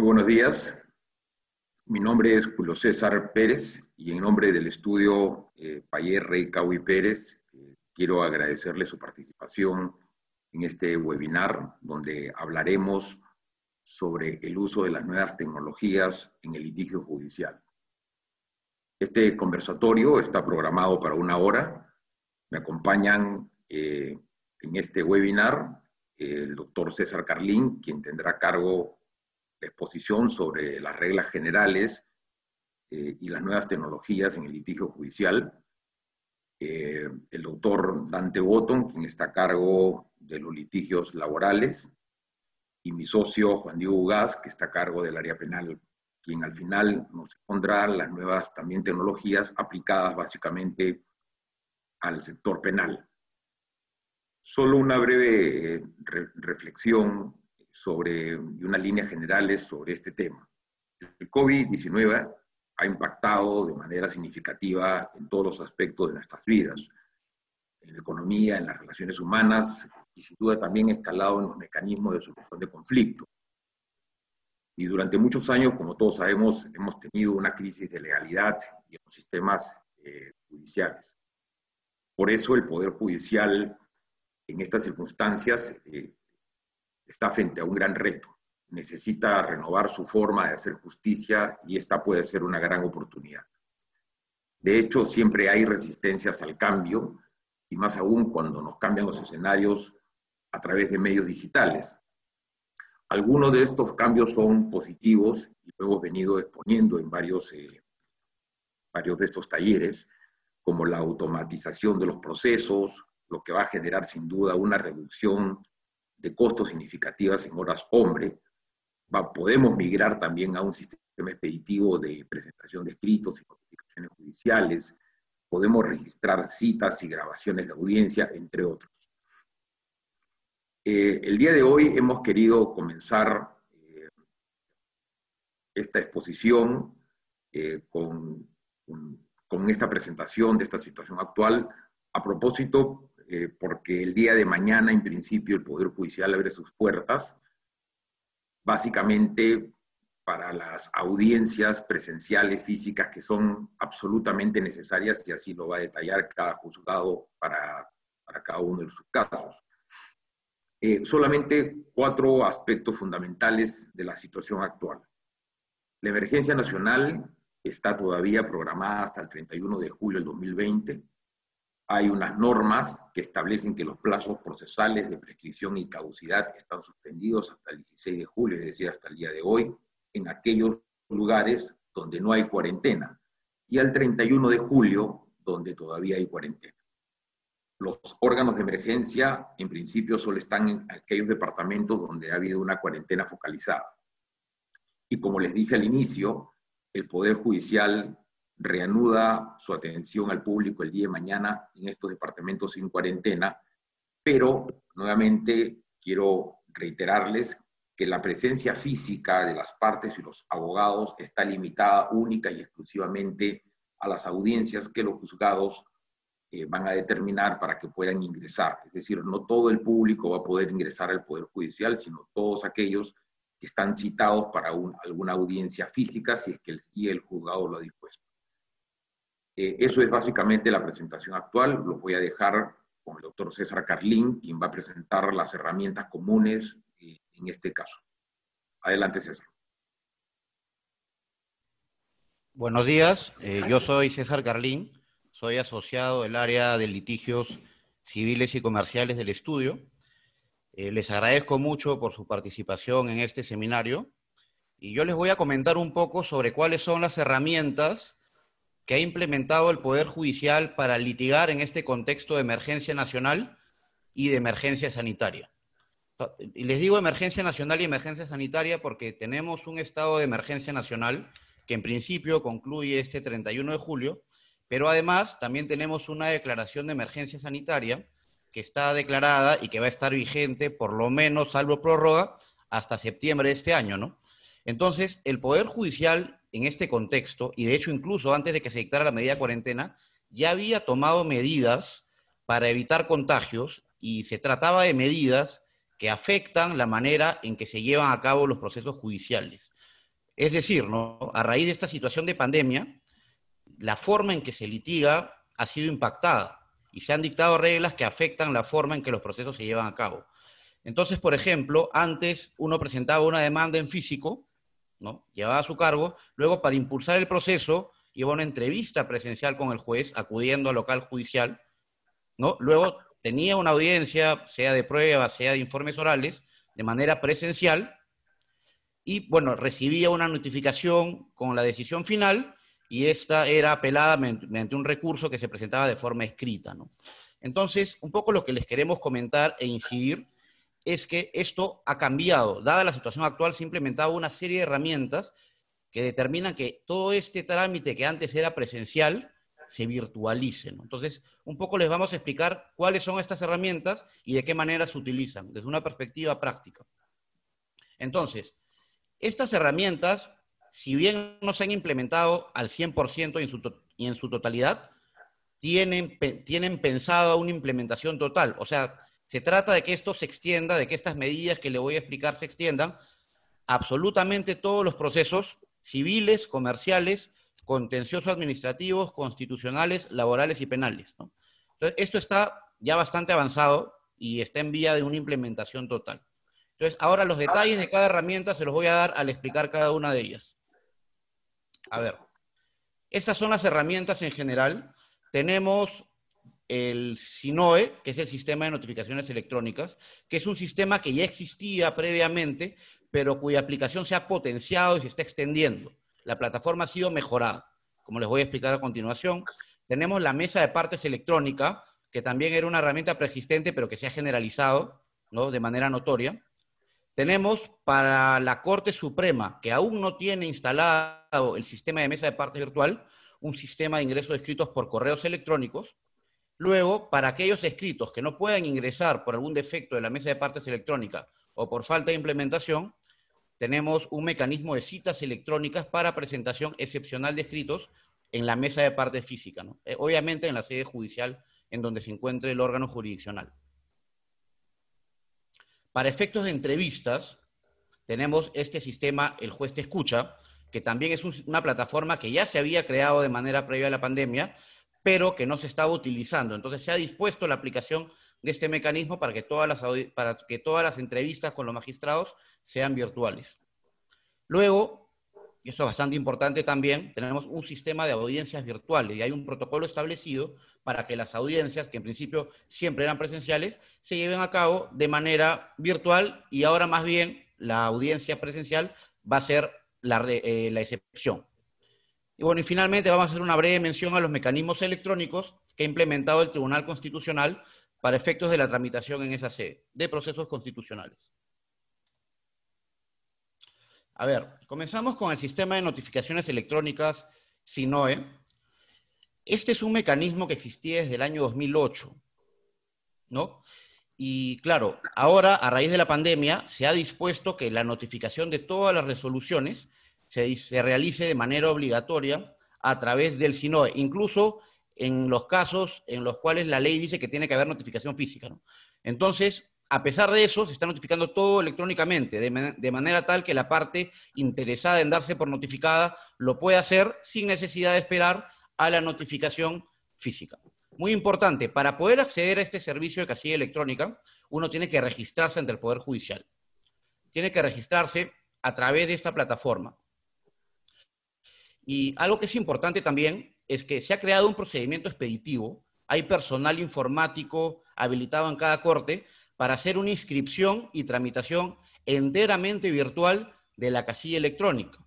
Buenos días. Mi nombre es Julio César Pérez y en nombre del estudio eh, Payer Rey Caui Pérez eh, quiero agradecerle su participación en este webinar donde hablaremos sobre el uso de las nuevas tecnologías en el litigio judicial. Este conversatorio está programado para una hora. Me acompañan eh, en este webinar el doctor César Carlín, quien tendrá cargo la exposición sobre las reglas generales eh, y las nuevas tecnologías en el litigio judicial. Eh, el doctor Dante Botton, quien está a cargo de los litigios laborales, y mi socio Juan Diego Ugaz, que está a cargo del área penal, quien al final nos pondrá las nuevas también tecnologías aplicadas básicamente al sector penal. Solo una breve eh, reflexión sobre, y unas líneas generales sobre este tema. El COVID-19 ha impactado de manera significativa en todos los aspectos de nuestras vidas, en la economía, en las relaciones humanas y sin duda también escalado en los mecanismos de solución de conflicto. Y durante muchos años, como todos sabemos, hemos tenido una crisis de legalidad y en los sistemas eh, judiciales. Por eso el Poder Judicial en estas circunstancias eh, está frente a un gran reto. Necesita renovar su forma de hacer justicia y esta puede ser una gran oportunidad. De hecho, siempre hay resistencias al cambio y más aún cuando nos cambian los escenarios a través de medios digitales. Algunos de estos cambios son positivos y lo hemos venido exponiendo en varios, eh, varios de estos talleres, como la automatización de los procesos, lo que va a generar sin duda una reducción de costos significativas en horas hombre. Podemos migrar también a un sistema expeditivo de presentación de escritos y notificaciones judiciales. Podemos registrar citas y grabaciones de audiencia, entre otros. Eh, el día de hoy hemos querido comenzar eh, esta exposición eh, con, con, esta presentación de esta situación actual a propósito eh, porque el día de mañana, en principio, el Poder Judicial abre sus puertas, básicamente para las audiencias presenciales físicas que son absolutamente necesarias y así lo va a detallar cada juzgado para, para cada uno de sus casos. Eh, solamente cuatro aspectos fundamentales de la situación actual. La emergencia nacional está todavía programada hasta el 31 de julio del 2020 hay unas normas que establecen que los plazos procesales de prescripción y caducidad están suspendidos hasta el 16 de julio, es decir, hasta el día de hoy, en aquellos lugares donde no hay cuarentena, y al 31 de julio, donde todavía hay cuarentena. Los órganos de emergencia, en principio, solo están en aquellos departamentos donde ha habido una cuarentena focalizada. Y como les dije al inicio, el Poder Judicial reanuda su atención al público el día de mañana en estos departamentos sin cuarentena, pero nuevamente quiero reiterarles que la presencia física de las partes y los abogados está limitada única y exclusivamente a las audiencias que los juzgados eh, van a determinar para que puedan ingresar. Es decir, no todo el público va a poder ingresar al Poder Judicial, sino todos aquellos que están citados para alguna audiencia física, si es que el, el juzgado lo ha dispuesto. Eh, eso es básicamente la presentación actual. Lo voy a dejar con el doctor César Carlín, quien va a presentar las herramientas comunes eh, en este caso. Adelante, César. Buenos días, eh, yo soy César Carlín, soy asociado del área de litigios civiles y comerciales del estudio. les agradezco mucho por su participación en este seminario y yo les voy a comentar un poco sobre cuáles son las herramientas que ha implementado el Poder Judicial para litigar en este contexto de emergencia nacional y de emergencia sanitaria. Y les digo emergencia nacional y emergencia sanitaria porque tenemos un estado de emergencia nacional que en principio concluye este 31 de julio, pero además también tenemos una declaración de emergencia sanitaria que está declarada y que va a estar vigente por lo menos, salvo prórroga, hasta septiembre de este año, ¿no? Entonces, el Poder Judicial en este contexto, y de hecho incluso antes de que se dictara la medida de cuarentena, ya había tomado medidas para evitar contagios y se trataba de medidas que afectan la manera en que se llevan a cabo los procesos judiciales. Es decir, ¿no? a raíz de esta situación de pandemia, la forma en que se litiga ha sido impactada y se han dictado reglas que afectan la forma en que los procesos se llevan a cabo. Entonces, por ejemplo, antes uno presentaba una demanda en físico, ¿no? llevaba su cargo, luego para impulsar el proceso a una entrevista presencial con el juez, acudiendo al local judicial, ¿no? luego tenía una audiencia, sea de pruebas, sea de informes orales, de manera presencial, y bueno, recibía una notificación con la decisión final, y esta era apelada mediante un recurso que se presentaba de forma escrita. ¿no? Entonces, un poco lo que les queremos comentar e incidir es que esto ha cambiado. Dada la situación actual, se ha implementado una serie de herramientas que determinan que todo este trámite que antes era presencial se virtualice. Entonces, un poco les vamos a explicar cuáles son estas herramientas y de qué manera se utilizan, desde una perspectiva práctica. Entonces, estas herramientas, si bien no se han implementado al 100% y en, su y en su totalidad, tienen, tienen pensado una implementación total. O sea, se trata de que esto se extienda, de que estas medidas que le voy a explicar se extiendan absolutamente todos los procesos civiles, comerciales, contenciosos administrativos, constitucionales, laborales y penales. Entonces, esto está ya bastante avanzado y está en vía de una implementación total. Entonces, ahora los detalles de cada herramienta se los voy a dar al explicar cada una de ellas. A ver, estas son las herramientas en general. Tenemos el SINOE, que es el Sistema de Notificaciones Electrónicas, que es un sistema que ya existía previamente, pero cuya aplicación se ha potenciado y se está extendiendo. La plataforma ha sido mejorada, como les voy a explicar a continuación. Tenemos la mesa de partes electrónica, que también era una herramienta preexistente, pero que se ha generalizado ¿no? de manera notoria. Tenemos para la Corte Suprema, que aún no tiene instalado el sistema de mesa de partes virtual, un sistema de ingreso de escritos por correos electrónicos, Luego, para aquellos escritos que no puedan ingresar por algún defecto de la mesa de partes electrónica o por falta de implementación, tenemos un mecanismo de citas electrónicas para presentación excepcional de escritos en la mesa de partes física, eh, obviamente en la sede judicial en donde se encuentre el órgano jurisdiccional. Para efectos de entrevistas, tenemos este sistema, el juez te escucha, que también es una plataforma que ya se había creado de manera previa a la pandemia, pero que no se estaba utilizando. Entonces se ha dispuesto la aplicación de este mecanismo para que todas las, para que todas las entrevistas con los magistrados sean virtuales. Luego, y esto es bastante importante también, tenemos un sistema de audiencias virtuales y hay un protocolo establecido para que las audiencias, que en principio siempre eran presenciales, se lleven a cabo de manera virtual y ahora más bien la audiencia presencial va a ser la, eh, la excepción. Y bueno, y finalmente vamos a hacer una breve mención a los mecanismos electrónicos que ha implementado el Tribunal Constitucional para efectos de la tramitación en esa sede de procesos constitucionales. A ver, comenzamos con el sistema de notificaciones electrónicas SINOE. Este es un mecanismo que existía desde el año 2008, ¿no? Y claro, ahora, a raíz de la pandemia, se ha dispuesto que la notificación de todas las resoluciones se, realice de manera obligatoria a través del SINOE, incluso en los casos en los cuales la ley dice que tiene que haber notificación física. Entonces, a pesar de eso, se está notificando todo electrónicamente, de, de, manera tal que la parte interesada en darse por notificada lo puede hacer sin necesidad de esperar a la notificación física. Muy importante, para poder acceder a este servicio de casilla electrónica, uno tiene que registrarse ante el Poder Judicial. Tiene que registrarse a través de esta plataforma. Y algo que es importante también es que se ha creado un procedimiento expeditivo, hay personal informático habilitado en cada corte para hacer una inscripción y tramitación enteramente virtual de la casilla electrónica.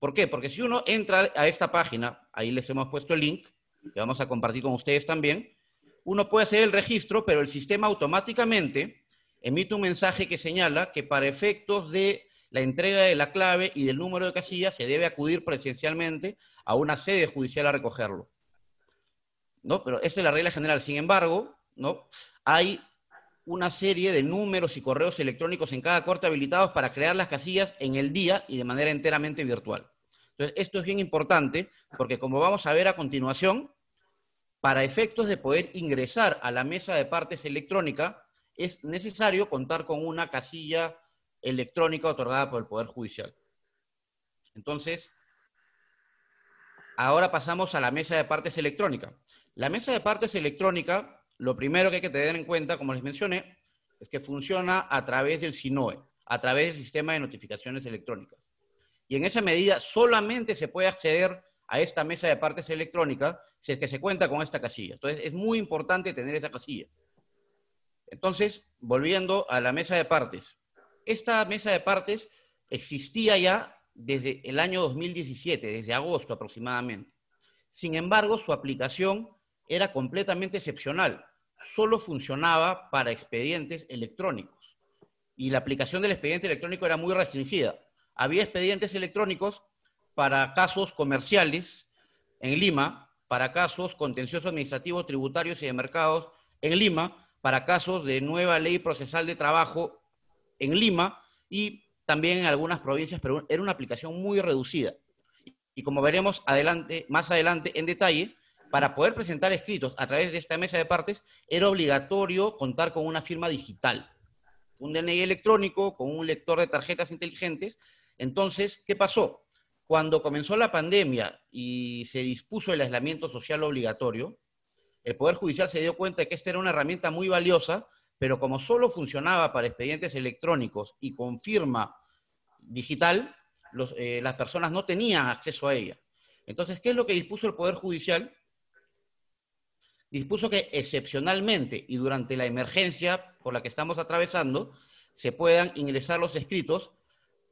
¿Por qué? Porque si uno entra a esta página, ahí les hemos puesto el link, que vamos a compartir con ustedes también, uno puede hacer el registro, pero el sistema automáticamente emite un mensaje que señala que para efectos de la entrega de la clave y del número de casillas se debe acudir presencialmente a una sede judicial a recogerlo. ¿No? Pero esa es la regla general. Sin embargo, ¿no? hay una serie de números y correos electrónicos en cada corte habilitados para crear las casillas en el día y de manera enteramente virtual. Entonces, esto es bien importante porque como vamos a ver a continuación, para efectos de poder ingresar a la mesa de partes electrónica, es necesario contar con una casilla electrónica otorgada por el Poder Judicial. Entonces, ahora pasamos a la mesa de partes electrónica. La mesa de partes electrónica, lo primero que hay que tener en cuenta, como les mencioné, es que funciona a través del SINOE, a través del sistema de notificaciones electrónicas. Y en esa medida solamente se puede acceder a esta mesa de partes electrónica si es que se cuenta con esta casilla. Entonces, es muy importante tener esa casilla. Entonces, volviendo a la mesa de partes. Esta mesa de partes existía ya desde el año 2017, desde agosto aproximadamente. Sin embargo, su aplicación era completamente excepcional. Solo funcionaba para expedientes electrónicos. Y la aplicación del expediente electrónico era muy restringida. Había expedientes electrónicos para casos comerciales en Lima, para casos contenciosos administrativos, tributarios y de mercados en Lima, para casos de nueva ley procesal de trabajo en Lima y también en algunas provincias, pero era una aplicación muy reducida. Y como veremos adelante, más adelante en detalle, para poder presentar escritos a través de esta mesa de partes, era obligatorio contar con una firma digital, un DNI electrónico, con un lector de tarjetas inteligentes. Entonces, ¿qué pasó? Cuando comenzó la pandemia y se dispuso el aislamiento social obligatorio, el Poder Judicial se dio cuenta de que esta era una herramienta muy valiosa, pero como solo funcionaba para expedientes electrónicos y con firma digital, eh, las personas no tenían acceso a ella. Entonces, ¿qué es lo que dispuso el Poder Judicial? Dispuso que excepcionalmente y durante la emergencia por la que estamos atravesando, se puedan ingresar los escritos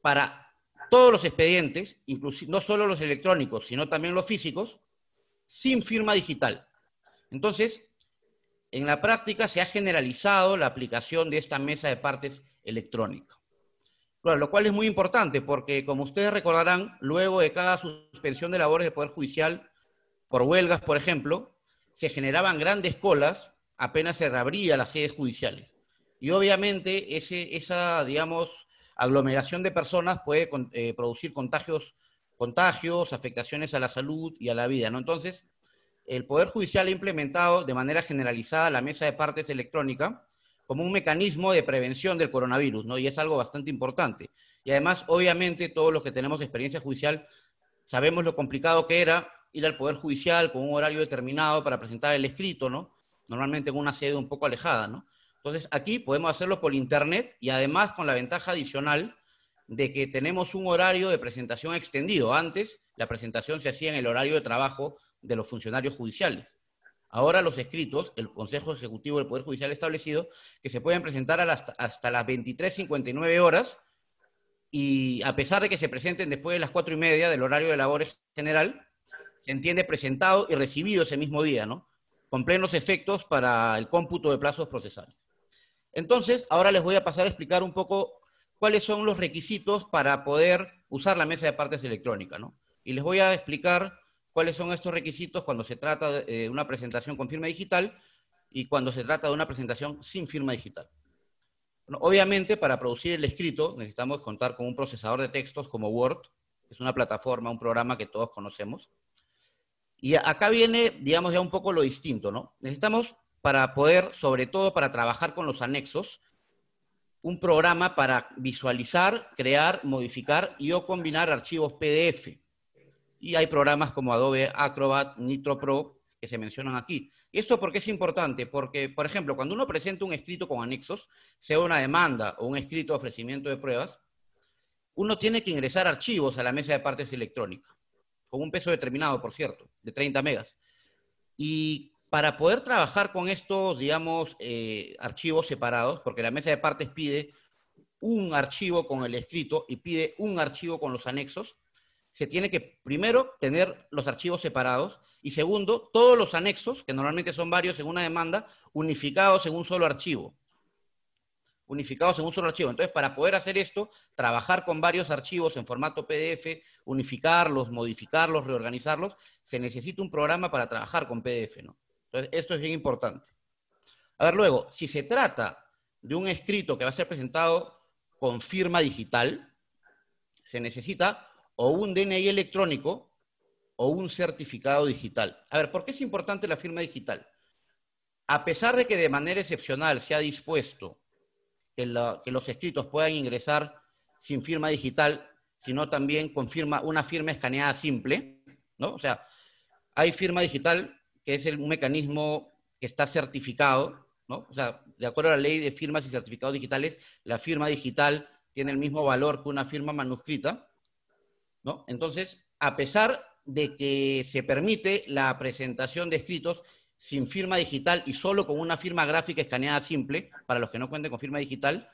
para todos los expedientes, no solo los electrónicos, sino también los físicos, sin firma digital. Entonces, en la práctica se ha generalizado la aplicación de esta mesa de partes electrónica. lo cual es muy importante porque, como ustedes recordarán, luego de cada suspensión de labores del Poder Judicial, por huelgas, por ejemplo, se generaban grandes colas apenas se reabría las sedes judiciales. Y obviamente esa, digamos, aglomeración de personas puede eh, producir contagios, contagios, afectaciones a la salud y a la vida, ¿no? Entonces, el Poder Judicial ha implementado de manera generalizada la mesa de partes electrónica como un mecanismo de prevención del coronavirus, ¿no? Y es algo bastante importante. Y además, obviamente, todos los que tenemos experiencia judicial sabemos lo complicado que era ir al Poder Judicial con un horario determinado para presentar el escrito, ¿no? Normalmente en una sede un poco alejada, ¿no? Entonces, aquí podemos hacerlo por internet y además con la ventaja adicional de que tenemos un horario de presentación extendido. Antes, la presentación se hacía en el horario de trabajo de los funcionarios judiciales. Ahora los escritos, el Consejo Ejecutivo del Poder Judicial ha establecido que se pueden presentar hasta, hasta las 23.59 horas y a pesar de que se presenten después de las cuatro y media del horario de labores general, se entiende presentado y recibido ese mismo día, ¿no? Con plenos efectos para el cómputo de plazos procesales. Entonces, ahora les voy a pasar a explicar un poco cuáles son los requisitos para poder usar la mesa de partes electrónica, ¿no? Y les voy a explicar cuáles son estos requisitos cuando se trata de eh, una presentación con firma digital y cuando se trata de una presentación sin firma digital. obviamente, para producir el escrito necesitamos contar con un procesador de textos como Word, es una plataforma, un programa que todos conocemos. Y acá viene, digamos, ya un poco lo distinto, ¿no? Necesitamos para poder, sobre todo para trabajar con los anexos, un programa para visualizar, crear, modificar y o combinar archivos PDF. Y hay programas como Adobe Acrobat, Nitro Pro, que se mencionan aquí. ¿Y esto por qué es importante? Porque, por ejemplo, cuando uno presenta un escrito con anexos, sea una demanda o un escrito de ofrecimiento de pruebas, uno tiene que ingresar archivos a la mesa de partes electrónica, con un peso determinado, por cierto, de 30 megas. Y para poder trabajar con estos, digamos, eh, archivos separados, porque la mesa de partes pide un archivo con el escrito y pide un archivo con los anexos, se tiene que primero tener los archivos separados y segundo, todos los anexos, que normalmente son varios en una demanda, unificados en un solo archivo. Unificados en un solo archivo. Entonces, para poder hacer esto, trabajar con varios archivos en formato PDF, unificarlos, modificarlos, reorganizarlos, se necesita un programa para trabajar con PDF, ¿no? Entonces, esto es bien importante. A ver, luego, si se trata de un escrito que va a ser presentado con firma digital, se necesita o un DNI electrónico o un certificado digital. A ver, ¿por qué es importante la firma digital? A pesar de que de manera excepcional se ha dispuesto que, los escritos puedan ingresar sin firma digital, sino también confirma una firma escaneada simple, ¿no? O sea, hay firma digital, que es el, un mecanismo que está certificado, ¿no? O sea, de acuerdo a la ley de firmas y certificados digitales, la firma digital tiene el mismo valor que una firma manuscrita, ¿no? Entonces, a pesar de que se permite la presentación de escritos sin firma digital y solo con una firma gráfica escaneada simple, para los que no cuenten con firma digital,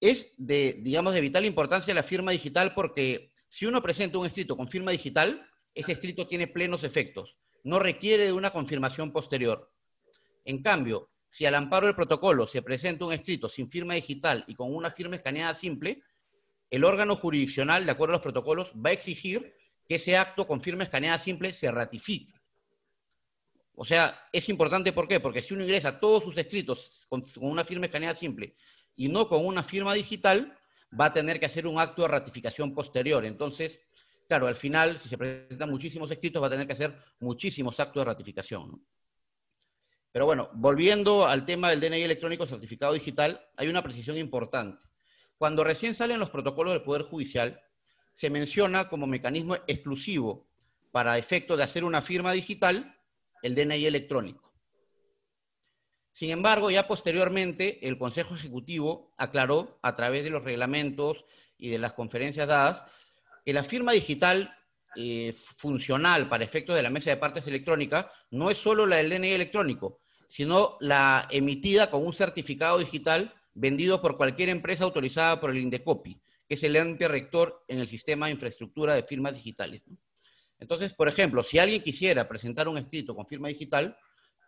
es de, digamos, de vital importancia la firma digital porque si uno presenta un escrito con firma digital, ese escrito tiene plenos efectos, no requiere de una confirmación posterior. En cambio, si al amparo del protocolo se presenta un escrito sin firma digital y con una firma escaneada simple, el órgano jurisdiccional, de acuerdo a los protocolos, va a exigir que ese acto con firma escaneada simple se ratifique. O sea, es importante, ¿por qué? Porque si uno ingresa todos sus escritos con, una firma escaneada simple y no con una firma digital, va a tener que hacer un acto de ratificación posterior. Entonces, claro, al final, si se presentan muchísimos escritos, va a tener que hacer muchísimos actos de ratificación. Pero bueno, volviendo al tema del DNI electrónico certificado digital, hay una precisión importante. Cuando recién salen los protocolos del Poder Judicial, se menciona como mecanismo exclusivo para efecto de hacer una firma digital el DNI electrónico. Sin embargo, ya posteriormente el Consejo Ejecutivo aclaró a través de los reglamentos y de las conferencias dadas que la firma digital eh, funcional para efectos de la mesa de partes electrónica no es solo la del DNI electrónico, sino la emitida con un certificado digital vendido por cualquier empresa autorizada por el INDECOPI, que es el ente rector en el sistema de infraestructura de firmas digitales. Entonces, por ejemplo, si alguien quisiera presentar un escrito con firma digital,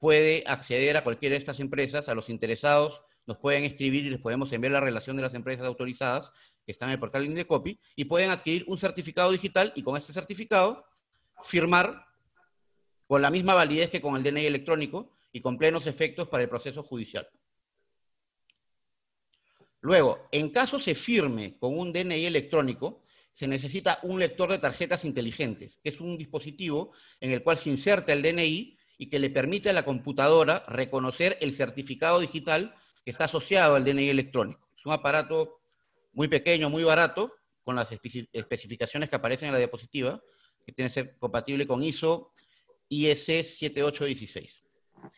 puede acceder a cualquiera de estas empresas, a los interesados nos pueden escribir y les podemos enviar la relación de las empresas autorizadas que están en el portal Indecopy y pueden adquirir un certificado digital y con este certificado firmar con la misma validez que con el DNI electrónico y con plenos efectos para el proceso judicial. Luego, en caso se firme con un DNI electrónico, se necesita un lector de tarjetas inteligentes, que es un dispositivo en el cual se inserta el DNI y que le permite a la computadora reconocer el certificado digital que está asociado al DNI electrónico. Es un aparato muy pequeño, muy barato, con las especificaciones que aparecen en la diapositiva, que tiene que ser compatible con ISO IS 7816.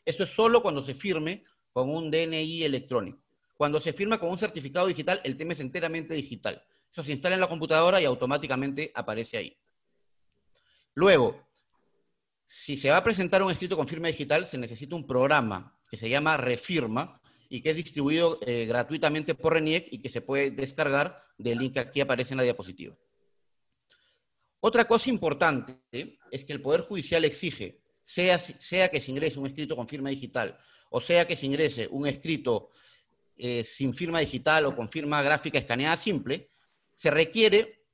Esto es solo cuando se firme con un DNI electrónico. Cuando se firma con un certificado digital, el tema es enteramente digital. Eso se instala en la computadora y automáticamente aparece ahí. Luego, si se va a presentar un escrito con firma digital, se necesita un programa que se llama Refirma y que es distribuido eh, gratuitamente por RENIEC y que se puede descargar del link que aquí aparece en la diapositiva. Otra cosa importante es que el Poder Judicial exige, sea, sea que se ingrese un escrito con firma digital o sea que se ingrese un escrito eh, sin firma digital o con firma gráfica escaneada simple, se requiere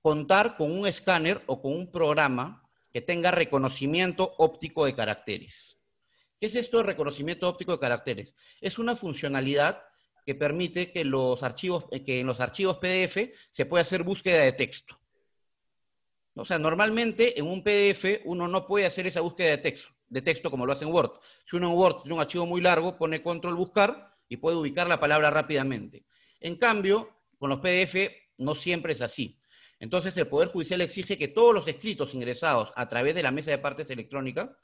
contar con un escáner o con un programa que tenga reconocimiento óptico de caracteres. ¿Qué es esto de reconocimiento óptico de caracteres? Es una funcionalidad que permite que, eh, en los archivos PDF se pueda hacer búsqueda de texto. O sea, normalmente en un PDF uno no puede hacer esa búsqueda de texto, de texto como lo hace en Word. Si uno en Word tiene un archivo muy largo, pone control buscar y puede ubicar la palabra rápidamente. En cambio, con los PDF no siempre es así. Entonces, el Poder Judicial exige que todos los escritos ingresados a través de la mesa de partes electrónica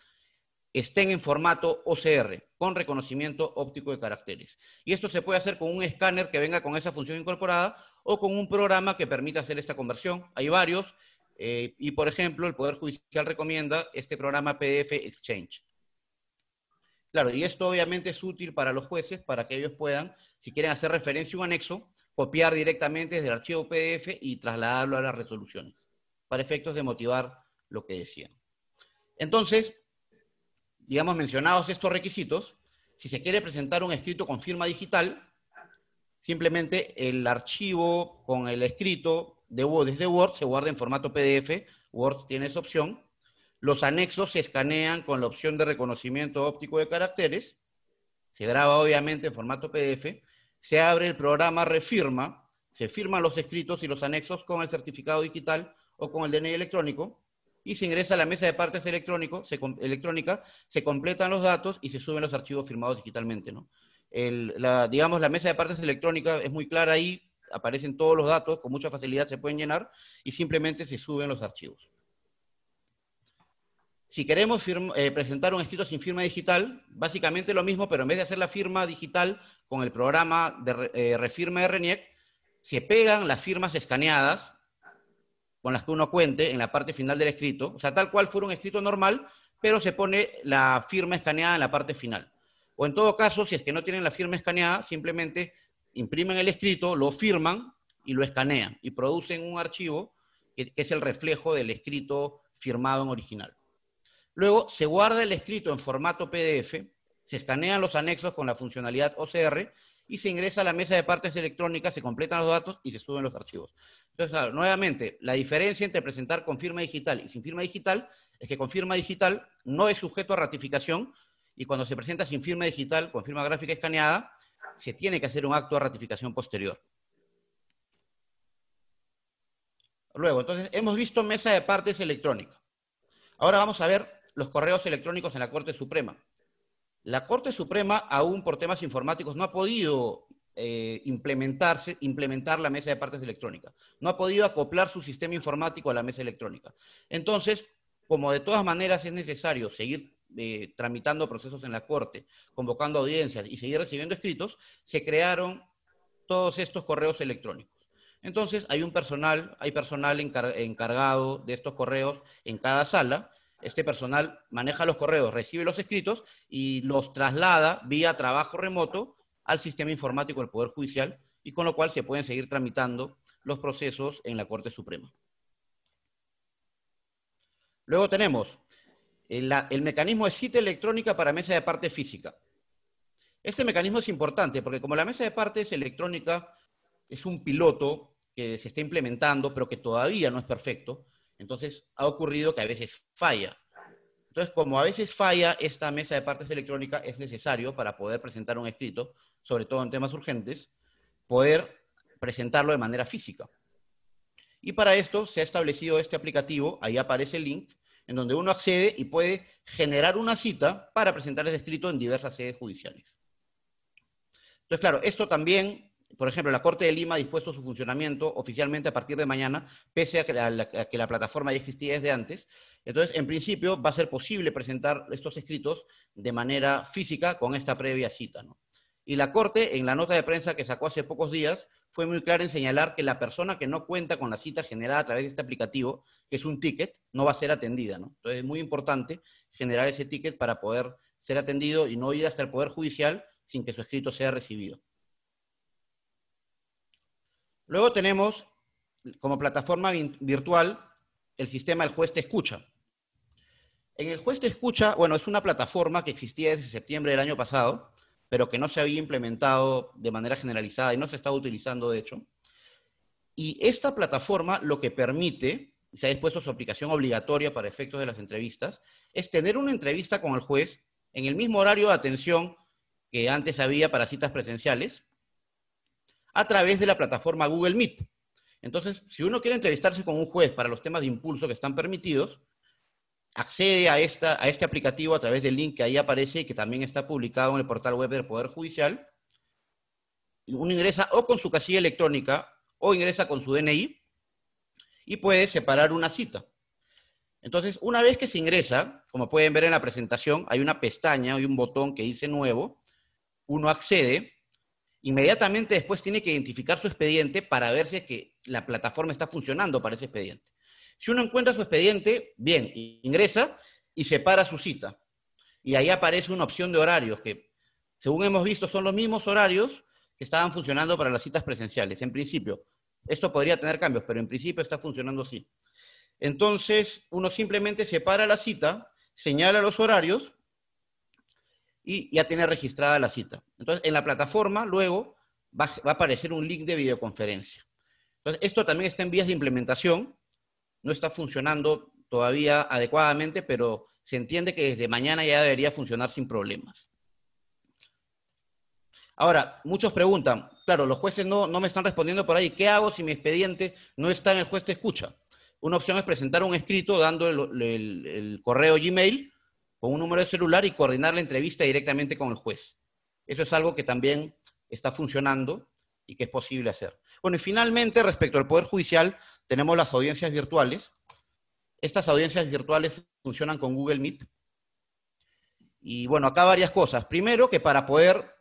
estén en formato OCR, con reconocimiento óptico de caracteres. Y esto se puede hacer con un escáner que venga con esa función incorporada o con un programa que permita hacer esta conversión. Hay varios, eh, y por ejemplo, el Poder Judicial recomienda este programa PDF Exchange. Claro, y esto obviamente es útil para los jueces para que ellos puedan, si quieren hacer referencia a un anexo, copiar directamente desde el archivo PDF y trasladarlo a las resoluciones, para efectos de motivar lo que decían. Entonces, digamos, mencionados estos requisitos, si se quiere presentar un escrito con firma digital, simplemente el archivo con el escrito de desde Word se guarda en formato PDF, Word tiene esa opción, los anexos se escanean con la opción de reconocimiento óptico de caracteres, se graba obviamente en formato PDF, se abre el programa Refirma, se firman los escritos y los anexos con el certificado digital o con el DNI electrónico, y se ingresa a la mesa de partes electrónico, electrónica, se completan los datos y se suben los archivos firmados digitalmente. la, digamos, la mesa de partes electrónica es muy clara ahí, aparecen todos los datos, con mucha facilidad se pueden llenar y simplemente se suben los archivos. Si queremos eh, presentar un escrito sin firma digital, básicamente lo mismo, pero en vez de hacer la firma digital con el programa de eh, refirma de RENIEC, se pegan las firmas escaneadas con las que uno cuente en la parte final del escrito, o sea, tal cual fuera un escrito normal, pero se pone la firma escaneada en la parte final. O en todo caso, si es que no tienen la firma escaneada, simplemente imprimen el escrito, lo firman y lo escanean y producen un archivo que, es el reflejo del escrito firmado en original. Luego se guarda el escrito en formato PDF, se escanean los anexos con la funcionalidad OCR y se ingresa a la mesa de partes electrónicas, se completan los datos y se suben los archivos. Entonces, nuevamente, la diferencia entre presentar con firma digital y sin firma digital es que con firma digital no es sujeto a ratificación y cuando se presenta sin firma digital, con firma gráfica escaneada, se tiene que hacer un acto de ratificación posterior. Luego, entonces, hemos visto mesa de partes electrónica. Ahora vamos a ver los correos electrónicos en la Corte Suprema. La Corte Suprema, aún por temas informáticos, no ha podido eh, implementarse, implementar la mesa de partes electrónica. No ha podido acoplar su sistema informático a la mesa electrónica. Entonces, como de todas maneras es necesario seguir eh, tramitando procesos en la Corte, convocando audiencias y seguir recibiendo escritos, se crearon todos estos correos electrónicos. Entonces, hay un personal, hay personal encargado de estos correos en cada sala. Este personal maneja los correos, recibe los escritos y los traslada vía trabajo remoto al sistema informático del Poder Judicial y con lo cual se pueden seguir tramitando los procesos en la Corte Suprema. Luego tenemos el, mecanismo de cita electrónica para mesa de parte física. Este mecanismo es importante porque como la mesa de partes electrónica es un piloto que se está implementando, pero que todavía no es perfecto, entonces ha ocurrido que a veces falla. Entonces, como a veces falla esta mesa de partes electrónica, es necesario para poder presentar un escrito, sobre todo en temas urgentes, poder presentarlo de manera física. Y para esto se ha establecido este aplicativo, ahí aparece el link, en donde uno accede y puede generar una cita para presentar ese escrito en diversas sedes judiciales. Entonces, claro, esto también, por ejemplo, la Corte de Lima ha dispuesto su funcionamiento oficialmente a partir de mañana, pese a que la, plataforma ya existía desde antes. Entonces, en principio, va a ser posible presentar estos escritos de manera física con esta previa cita. Y la Corte, en la nota de prensa que sacó hace pocos días, fue muy clara en señalar que la persona que no cuenta con la cita generada a través de este aplicativo, que es un ticket, no va a ser atendida. ¿no? Entonces es muy importante generar ese ticket para poder ser atendido y no ir hasta el Poder Judicial sin que su escrito sea recibido. Luego tenemos como plataforma virtual el sistema del juez te escucha. En el juez te escucha, bueno, es una plataforma que existía desde septiembre del año pasado, pero que no se había implementado de manera generalizada y no se estaba utilizando, de hecho. Y esta plataforma lo que permite, se ha dispuesto su aplicación obligatoria para efectos de las entrevistas, es tener una entrevista con el juez en el mismo horario de atención que antes había para citas presenciales, a través de la plataforma Google Meet. Entonces, si uno quiere entrevistarse con un juez para los temas de impulso que están permitidos, accede a, esta, a este aplicativo a través del link que ahí aparece y que también está publicado en el portal web del Poder Judicial. Uno ingresa o con su casilla electrónica o ingresa con su DNI y puede separar una cita. Entonces, una vez que se ingresa, como pueden ver en la presentación, hay una pestaña, y un botón que dice nuevo, uno accede, inmediatamente después tiene que identificar su expediente para ver si es que la plataforma está funcionando para ese expediente. Si uno encuentra su expediente, bien, ingresa y separa su cita. Y ahí aparece una opción de horarios que, según hemos visto, son los mismos horarios que estaban funcionando para las citas presenciales. En principio, esto podría tener cambios, pero en principio está funcionando así. Entonces, uno simplemente separa la cita, señala los horarios y ya tiene registrada la cita. Entonces, en la plataforma, luego, va, va a aparecer un link de videoconferencia. Entonces, esto también está en vías de implementación no está funcionando todavía adecuadamente, pero se entiende que desde mañana ya debería funcionar sin problemas. Ahora, muchos preguntan, claro, los jueces no, me están respondiendo por ahí, ¿qué hago si mi expediente no está en el juez de escucha? Una opción es presentar un escrito dando el, el correo Gmail con un número de celular y coordinar la entrevista directamente con el juez. Eso es algo que también está funcionando y que es posible hacer. Bueno, y finalmente, respecto al Poder Judicial, tenemos las audiencias virtuales. Estas audiencias virtuales funcionan con Google Meet. Y bueno, acá varias cosas. Primero, que para poder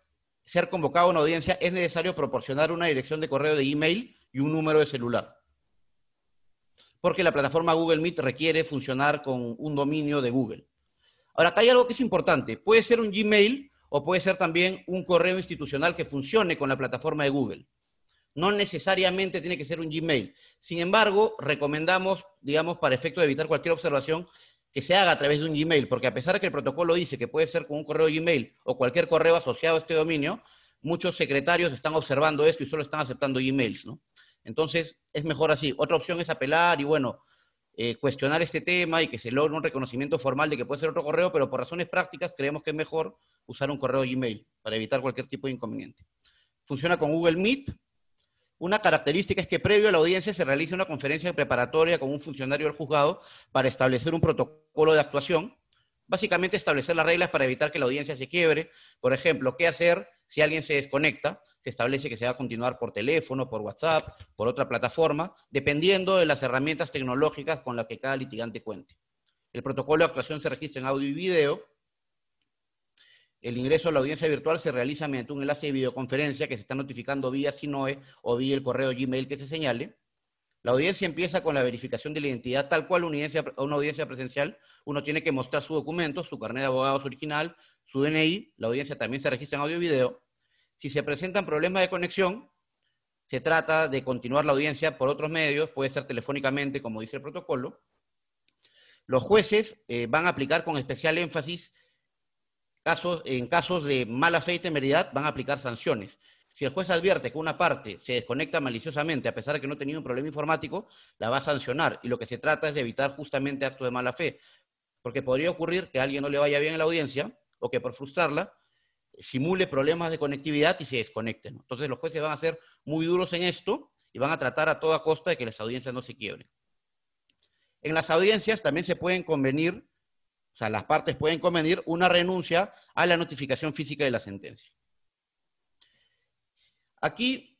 ser convocado a una audiencia es necesario proporcionar una dirección de correo de email y un número de celular. Porque la plataforma Google Meet requiere funcionar con un dominio de Google. Ahora, acá hay algo que es importante. Puede ser un Gmail o puede ser también un correo institucional que funcione con la plataforma de Google. No necesariamente tiene que ser un Gmail. Sin embargo, recomendamos, digamos, para efecto de evitar cualquier observación, que se haga a través de un Gmail, porque a pesar de que el protocolo dice que puede ser con un correo Gmail o cualquier correo asociado a este dominio, muchos secretarios están observando esto y solo están aceptando Gmails, ¿no? Entonces, es mejor así. Otra opción es apelar y, bueno, eh, cuestionar este tema y que se logre un reconocimiento formal de que puede ser otro correo, pero por razones prácticas creemos que es mejor usar un correo Gmail para evitar cualquier tipo de inconveniente. Funciona con Google Meet, una característica es que previo a la audiencia se realice una conferencia preparatoria con un funcionario del juzgado para establecer un protocolo de actuación. Básicamente establecer las reglas para evitar que la audiencia se quiebre. Por ejemplo, qué hacer si alguien se desconecta. Se establece que se va a continuar por teléfono, por WhatsApp, por otra plataforma, dependiendo de las herramientas tecnológicas con las que cada litigante cuente. El protocolo de actuación se registra en audio y video el ingreso a la audiencia virtual se realiza mediante un enlace de videoconferencia que se está notificando vía Sinoe o vía el correo Gmail que se señale. La audiencia empieza con la verificación de la identidad, tal cual una audiencia, una audiencia presencial. Uno tiene que mostrar su documento, su carnet de abogados original, su DNI. La audiencia también se registra en audio y video. Si se presentan problemas de conexión, se trata de continuar la audiencia por otros medios, puede ser telefónicamente, como dice el protocolo. Los jueces eh, van a aplicar con especial énfasis en casos de mala fe y temeridad van a aplicar sanciones. Si el juez advierte que una parte se desconecta maliciosamente, a pesar de que no ha tenido un problema informático, la va a sancionar. Y lo que se trata es de evitar justamente actos de mala fe. Porque podría ocurrir que a alguien no le vaya bien en la audiencia o que por frustrarla simule problemas de conectividad y se desconecte. Entonces los jueces van a ser muy duros en esto y van a tratar a toda costa de que las audiencias no se quiebren. En las audiencias también se pueden convenir o sea, las partes pueden convenir una renuncia a la notificación física de la sentencia. Aquí,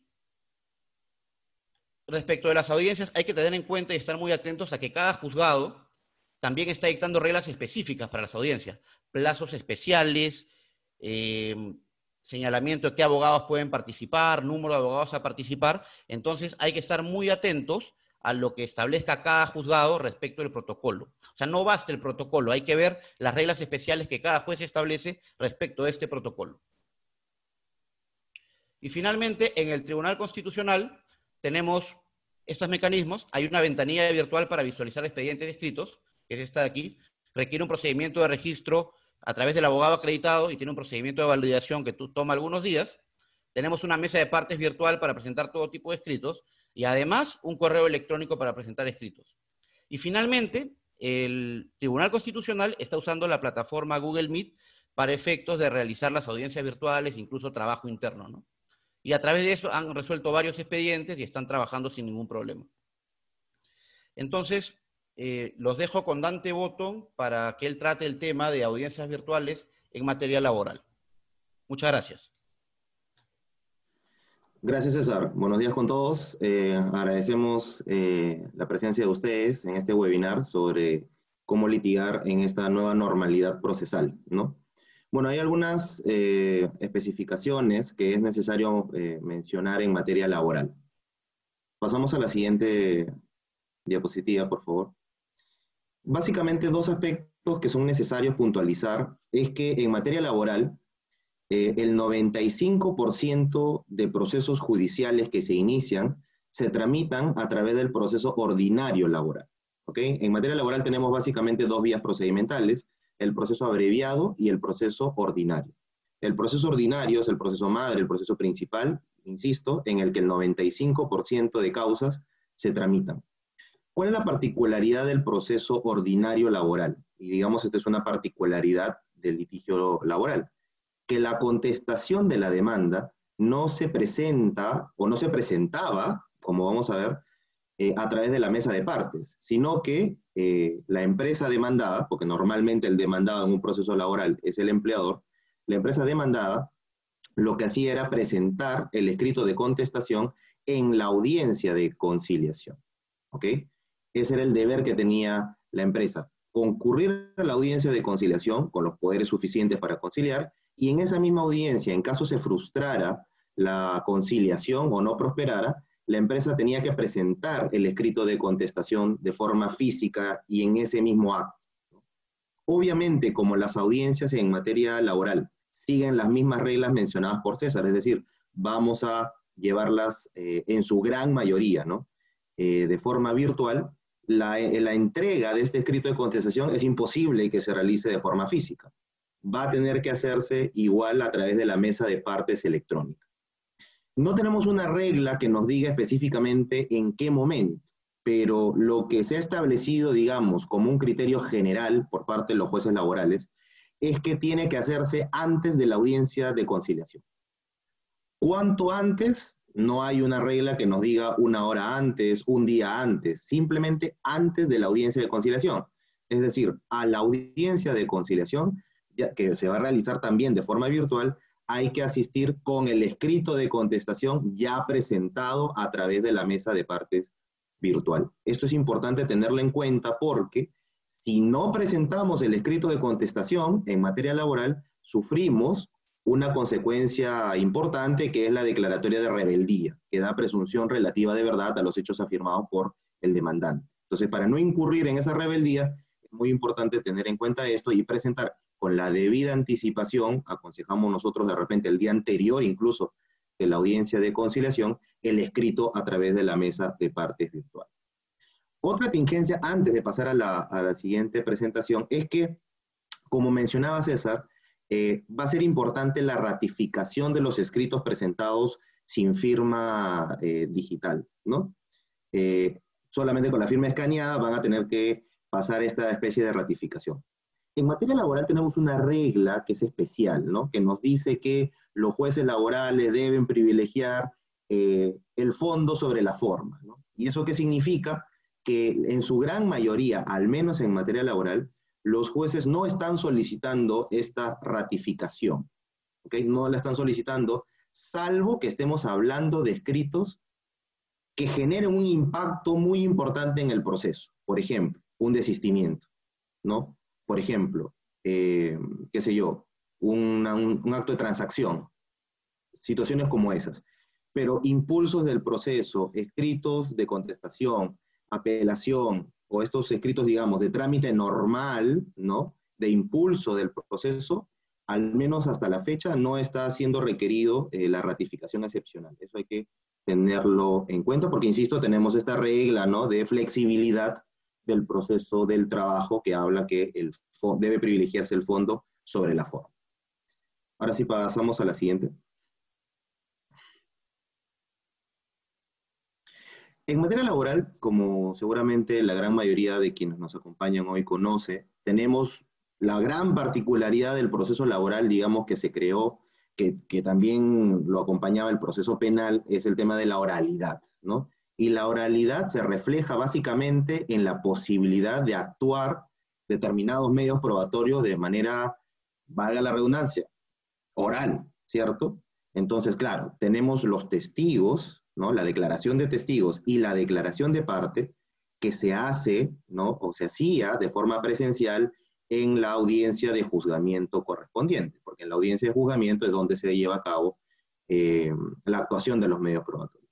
respecto de las audiencias, hay que tener en cuenta y estar muy atentos a que cada juzgado también está dictando reglas específicas para las audiencias, plazos especiales, eh, señalamiento de qué abogados pueden participar, número de abogados a participar. Entonces, hay que estar muy atentos a lo que establezca cada juzgado respecto del protocolo. O sea, no basta el protocolo, hay que ver las reglas especiales que cada juez establece respecto a este protocolo. Y finalmente, en el Tribunal Constitucional tenemos estos mecanismos. Hay una ventanilla virtual para visualizar expedientes escritos, que es esta de aquí. Requiere un procedimiento de registro a través del abogado acreditado y tiene un procedimiento de validación que toma algunos días. Tenemos una mesa de partes virtual para presentar todo tipo de escritos y además un correo electrónico para presentar escritos. Y finalmente, el Tribunal Constitucional está usando la plataforma Google Meet para efectos de realizar las audiencias virtuales, incluso trabajo interno. ¿no? Y a través de eso han resuelto varios expedientes y están trabajando sin ningún problema. Entonces, eh, los dejo con Dante Botton para que él trate el tema de audiencias virtuales en materia laboral. Muchas gracias. Gracias, César. Buenos días con todos. Eh, agradecemos eh, la presencia de ustedes en este webinar sobre cómo litigar en esta nueva normalidad procesal, ¿no? Bueno, hay algunas especificaciones que es necesario mencionar en materia laboral. Pasamos a la siguiente diapositiva, por favor. Básicamente, dos aspectos que son necesarios puntualizar es que en materia laboral, eh, el 95% de procesos judiciales que se inician se tramitan a través del proceso ordinario laboral. ¿okay? En materia laboral tenemos básicamente dos vías procedimentales, el proceso abreviado y el proceso ordinario. El proceso ordinario es el proceso madre, el proceso principal, insisto, en el que el 95% de causas se tramitan. ¿Cuál es la particularidad del proceso ordinario laboral? Y digamos, esta es una particularidad del litigio laboral que la contestación de la demanda no se presenta o no se presentaba, como vamos a ver, eh, a través de la mesa de partes, sino que eh, la empresa demandada, porque normalmente el demandado en un proceso laboral es el empleador, la empresa demandada lo que hacía era presentar el escrito de contestación en la audiencia de conciliación. ¿Ok? Ese era el deber que tenía la empresa, concurrir a la audiencia de conciliación con los poderes suficientes para conciliar y en esa misma audiencia, en caso se frustrara la conciliación o no prosperara, la empresa tenía que presentar el escrito de contestación de forma física y en ese mismo acto. Obviamente, como las audiencias en materia laboral siguen las mismas reglas mencionadas por César, es decir, vamos a llevarlas eh, en su gran mayoría, ¿no? Eh, de forma virtual, la, eh, la entrega de este escrito de contestación es imposible que se realice de forma física. Va a tener que hacerse igual a través de la mesa de partes electrónica. No tenemos una regla que nos diga específicamente en qué momento, pero lo que se ha establecido, digamos, como un criterio general por parte de los jueces laborales, es que tiene que hacerse antes de la audiencia de conciliación. ¿Cuánto antes? No hay una regla que nos diga una hora antes, un día antes, simplemente antes de la audiencia de conciliación. Es decir, a la audiencia de conciliación, que se va a realizar también de forma virtual, hay que asistir con el escrito de contestación ya presentado a través de la mesa de partes virtual. Esto es importante tenerlo en cuenta porque si no presentamos el escrito de contestación en materia laboral, sufrimos una consecuencia importante que es la declaratoria de rebeldía, que da presunción relativa de verdad a los hechos afirmados por el demandante. Entonces, para no incurrir en esa rebeldía, es muy importante tener en cuenta esto y presentar con la debida anticipación, aconsejamos nosotros de repente el día anterior incluso de la audiencia de conciliación, el escrito a través de la mesa de partes virtual. Otra tingencia antes de pasar a la, siguiente presentación es que, como mencionaba César, eh, va a ser importante la ratificación de los escritos presentados sin firma eh, digital, ¿no? Eh, solamente con la firma escaneada van a tener que pasar esta especie de ratificación. En materia laboral tenemos una regla que es especial, ¿no? Que nos dice que los jueces laborales deben privilegiar el fondo sobre la forma, ¿no? ¿Y eso qué significa? Que en su gran mayoría, al menos en materia laboral, los jueces no están solicitando esta ratificación, ¿ok? No la están solicitando, salvo que estemos hablando de escritos que generen un impacto muy importante en el proceso. Por ejemplo, un desistimiento, ¿no? por ejemplo, eh, qué sé yo, un, acto de transacción, situaciones como esas. Pero impulsos del proceso, escritos de contestación, apelación o estos escritos, digamos, de trámite normal, ¿no? De impulso del proceso, al menos hasta la fecha no está siendo requerido eh, la ratificación excepcional. Eso hay que tenerlo en cuenta porque, insisto, tenemos esta regla, ¿no? De flexibilidad del proceso del trabajo que habla que el, debe privilegiarse el fondo sobre la forma. Ahora sí pasamos a la siguiente. En materia laboral, como seguramente la gran mayoría de quienes nos acompañan hoy conoce, tenemos la gran particularidad del proceso laboral, digamos, que se creó, que, también lo acompañaba el proceso penal, es el tema de la oralidad, ¿no? y la oralidad se refleja básicamente en la posibilidad de actuar determinados medios probatorios de manera, valga la redundancia, oral, ¿cierto? Entonces, claro, tenemos los testigos, La declaración de testigos y la declaración de parte que se hace, ¿no? O se hacía de forma presencial en la audiencia de juzgamiento correspondiente, porque en la audiencia de juzgamiento es donde se lleva a cabo eh, la actuación de los medios probatorios.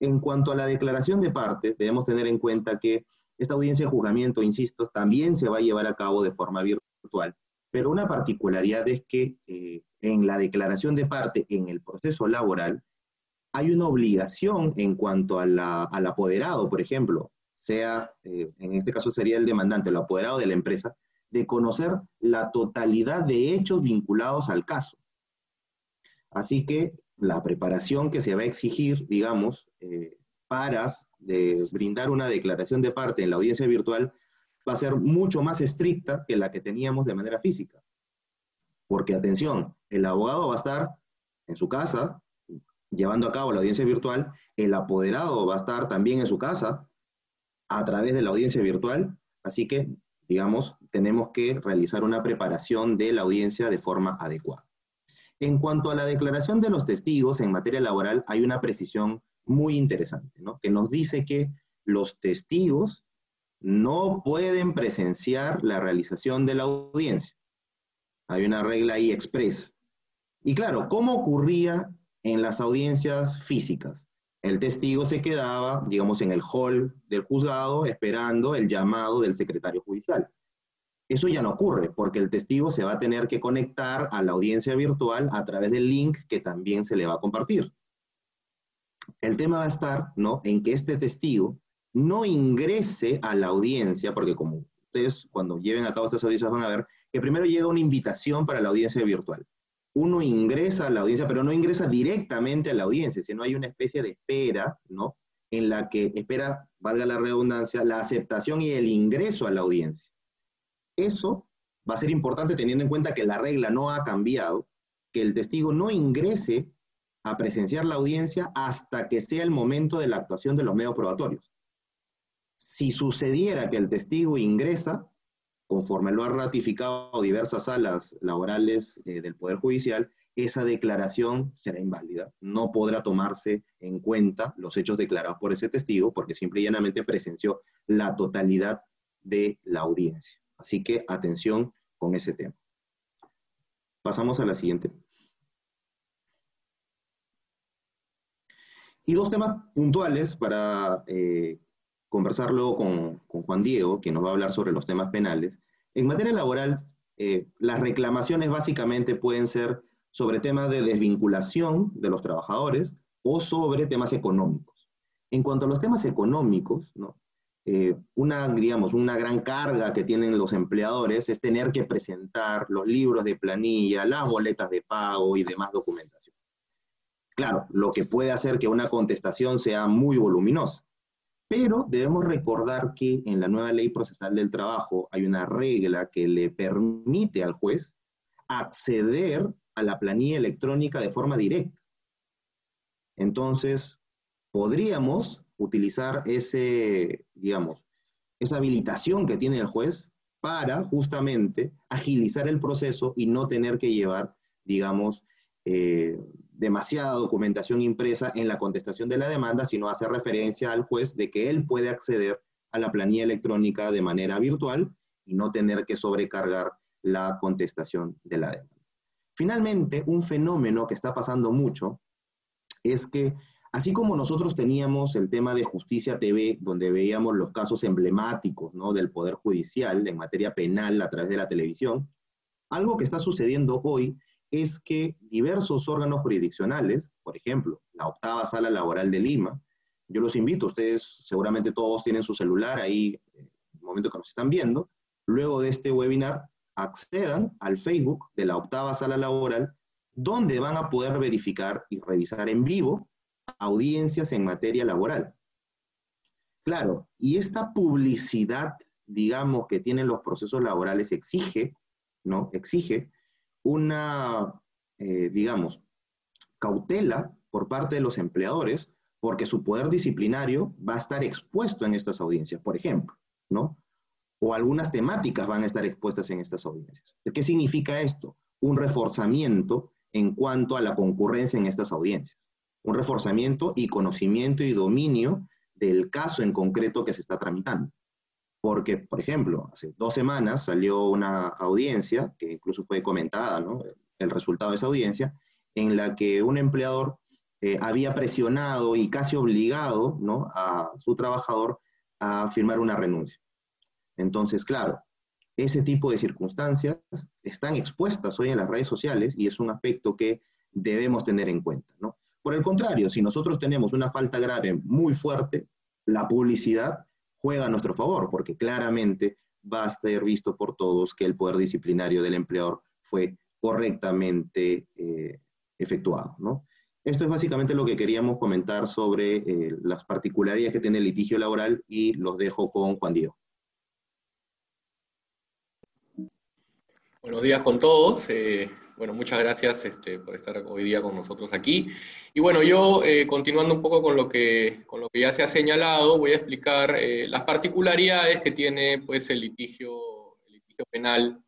En cuanto a la declaración de parte, debemos tener en cuenta que esta audiencia de juzgamiento, insisto, también se va a llevar a cabo de forma virtual, pero una particularidad es que eh, en la declaración de parte en el proceso laboral hay una obligación en cuanto al apoderado, por ejemplo, sea, eh, en este caso sería el demandante, el apoderado de la empresa, de conocer la totalidad de hechos vinculados al caso. Así que la preparación que se va a exigir, digamos, eh, para brindar una declaración de parte en la audiencia virtual va a ser mucho más estricta que la que teníamos de manera física. Porque, atención, el abogado va a estar en su casa llevando a cabo la audiencia virtual, el apoderado va a estar también en su casa a través de la audiencia virtual, así que, digamos, tenemos que realizar una preparación de la audiencia de forma adecuada. En cuanto a la declaración de los testigos en materia laboral, hay una precisión muy interesante, ¿no? que nos dice que los testigos no pueden presenciar la realización de la audiencia. Hay una regla ahí expresa. Y claro, ¿cómo ocurría en las audiencias físicas? El testigo se quedaba, digamos, en el hall del juzgado esperando el llamado del secretario judicial. Eso ya no ocurre porque el testigo se va a tener que conectar a la audiencia virtual a través del link que también se le va a compartir. El tema va a estar ¿no? en que este testigo no ingrese a la audiencia, porque como ustedes cuando lleven a cabo estas audiencias van a ver que primero llega una invitación para la audiencia virtual. Uno ingresa a la audiencia, pero no ingresa directamente a la audiencia, sino hay una especie de espera, ¿no? En la que espera, valga la redundancia, la aceptación y el ingreso a la audiencia. Eso va a ser importante teniendo en cuenta que la regla no ha cambiado, que el testigo no ingrese a presenciar la audiencia hasta que sea el momento de la actuación de los medios probatorios. Si sucediera que el testigo ingresa, conforme lo han ratificado diversas salas laborales eh, del Poder Judicial, esa declaración será inválida. No podrá tomarse en cuenta los hechos declarados por ese testigo porque simple y llanamente presenció la totalidad de la audiencia. Así que atención con ese tema. Pasamos a la siguiente. Y dos temas puntuales para eh, conversar luego con, Juan Diego, que nos va a hablar sobre los temas penales. En materia laboral, eh, las reclamaciones básicamente pueden ser sobre temas de desvinculación de los trabajadores o sobre temas económicos. En cuanto a los temas económicos. Eh, una, digamos, una gran carga que tienen los empleadores es tener que presentar los libros de planilla, las boletas de pago y demás documentación. Claro, lo que puede hacer que una contestación sea muy voluminosa, pero debemos recordar que en la nueva ley procesal del trabajo hay una regla que le permite al juez acceder a la planilla electrónica de forma directa. Entonces, podríamos utilizar ese, digamos, esa habilitación que tiene el juez para justamente agilizar el proceso y no tener que llevar, digamos, eh, demasiada documentación impresa en la contestación de la demanda, sino hacer referencia al juez de que él puede acceder a la planilla electrónica de manera virtual y no tener que sobrecargar la contestación de la demanda. Finalmente, un fenómeno que está pasando mucho es que Así como nosotros teníamos el tema de Justicia TV, donde veíamos los casos emblemáticos ¿no? del Poder Judicial en materia penal a través de la televisión, algo que está sucediendo hoy es que diversos órganos jurisdiccionales, por ejemplo, la octava sala laboral de Lima, yo los invito, ustedes seguramente todos tienen su celular ahí en el momento que nos están viendo, luego de este webinar accedan al Facebook de la octava sala laboral, donde van a poder verificar y revisar en vivo audiencias en materia laboral. Claro, y esta publicidad, digamos, que tienen los procesos laborales exige, ¿no? Exige una, eh, digamos, cautela por parte de los empleadores porque su poder disciplinario va a estar expuesto en estas audiencias, por ejemplo, ¿no? O algunas temáticas van a estar expuestas en estas audiencias. ¿Qué significa esto? Un reforzamiento en cuanto a la concurrencia en estas audiencias un reforzamiento y conocimiento y dominio del caso en concreto que se está tramitando. Porque, por ejemplo, hace dos semanas salió una audiencia, que incluso fue comentada, el resultado de esa audiencia, en la que un empleador eh, había presionado y casi obligado a su trabajador a firmar una renuncia. Entonces, claro, ese tipo de circunstancias están expuestas hoy en las redes sociales y es un aspecto que debemos tener en cuenta. Por el contrario, si nosotros tenemos una falta grave muy fuerte, la publicidad juega a nuestro favor, porque claramente va a ser visto por todos que el poder disciplinario del empleador fue correctamente eh, efectuado. Esto es básicamente lo que queríamos comentar sobre eh, las particularidades que tiene el litigio laboral y los dejo con Juan Diego. Buenos días con todos. Eh, bueno, muchas gracias este, por estar hoy día con nosotros aquí. Y bueno, yo eh, continuando un poco con lo, que, con lo que ya se ha señalado, voy a explicar eh, las particularidades que tiene pues, el, litigio, el litigio penal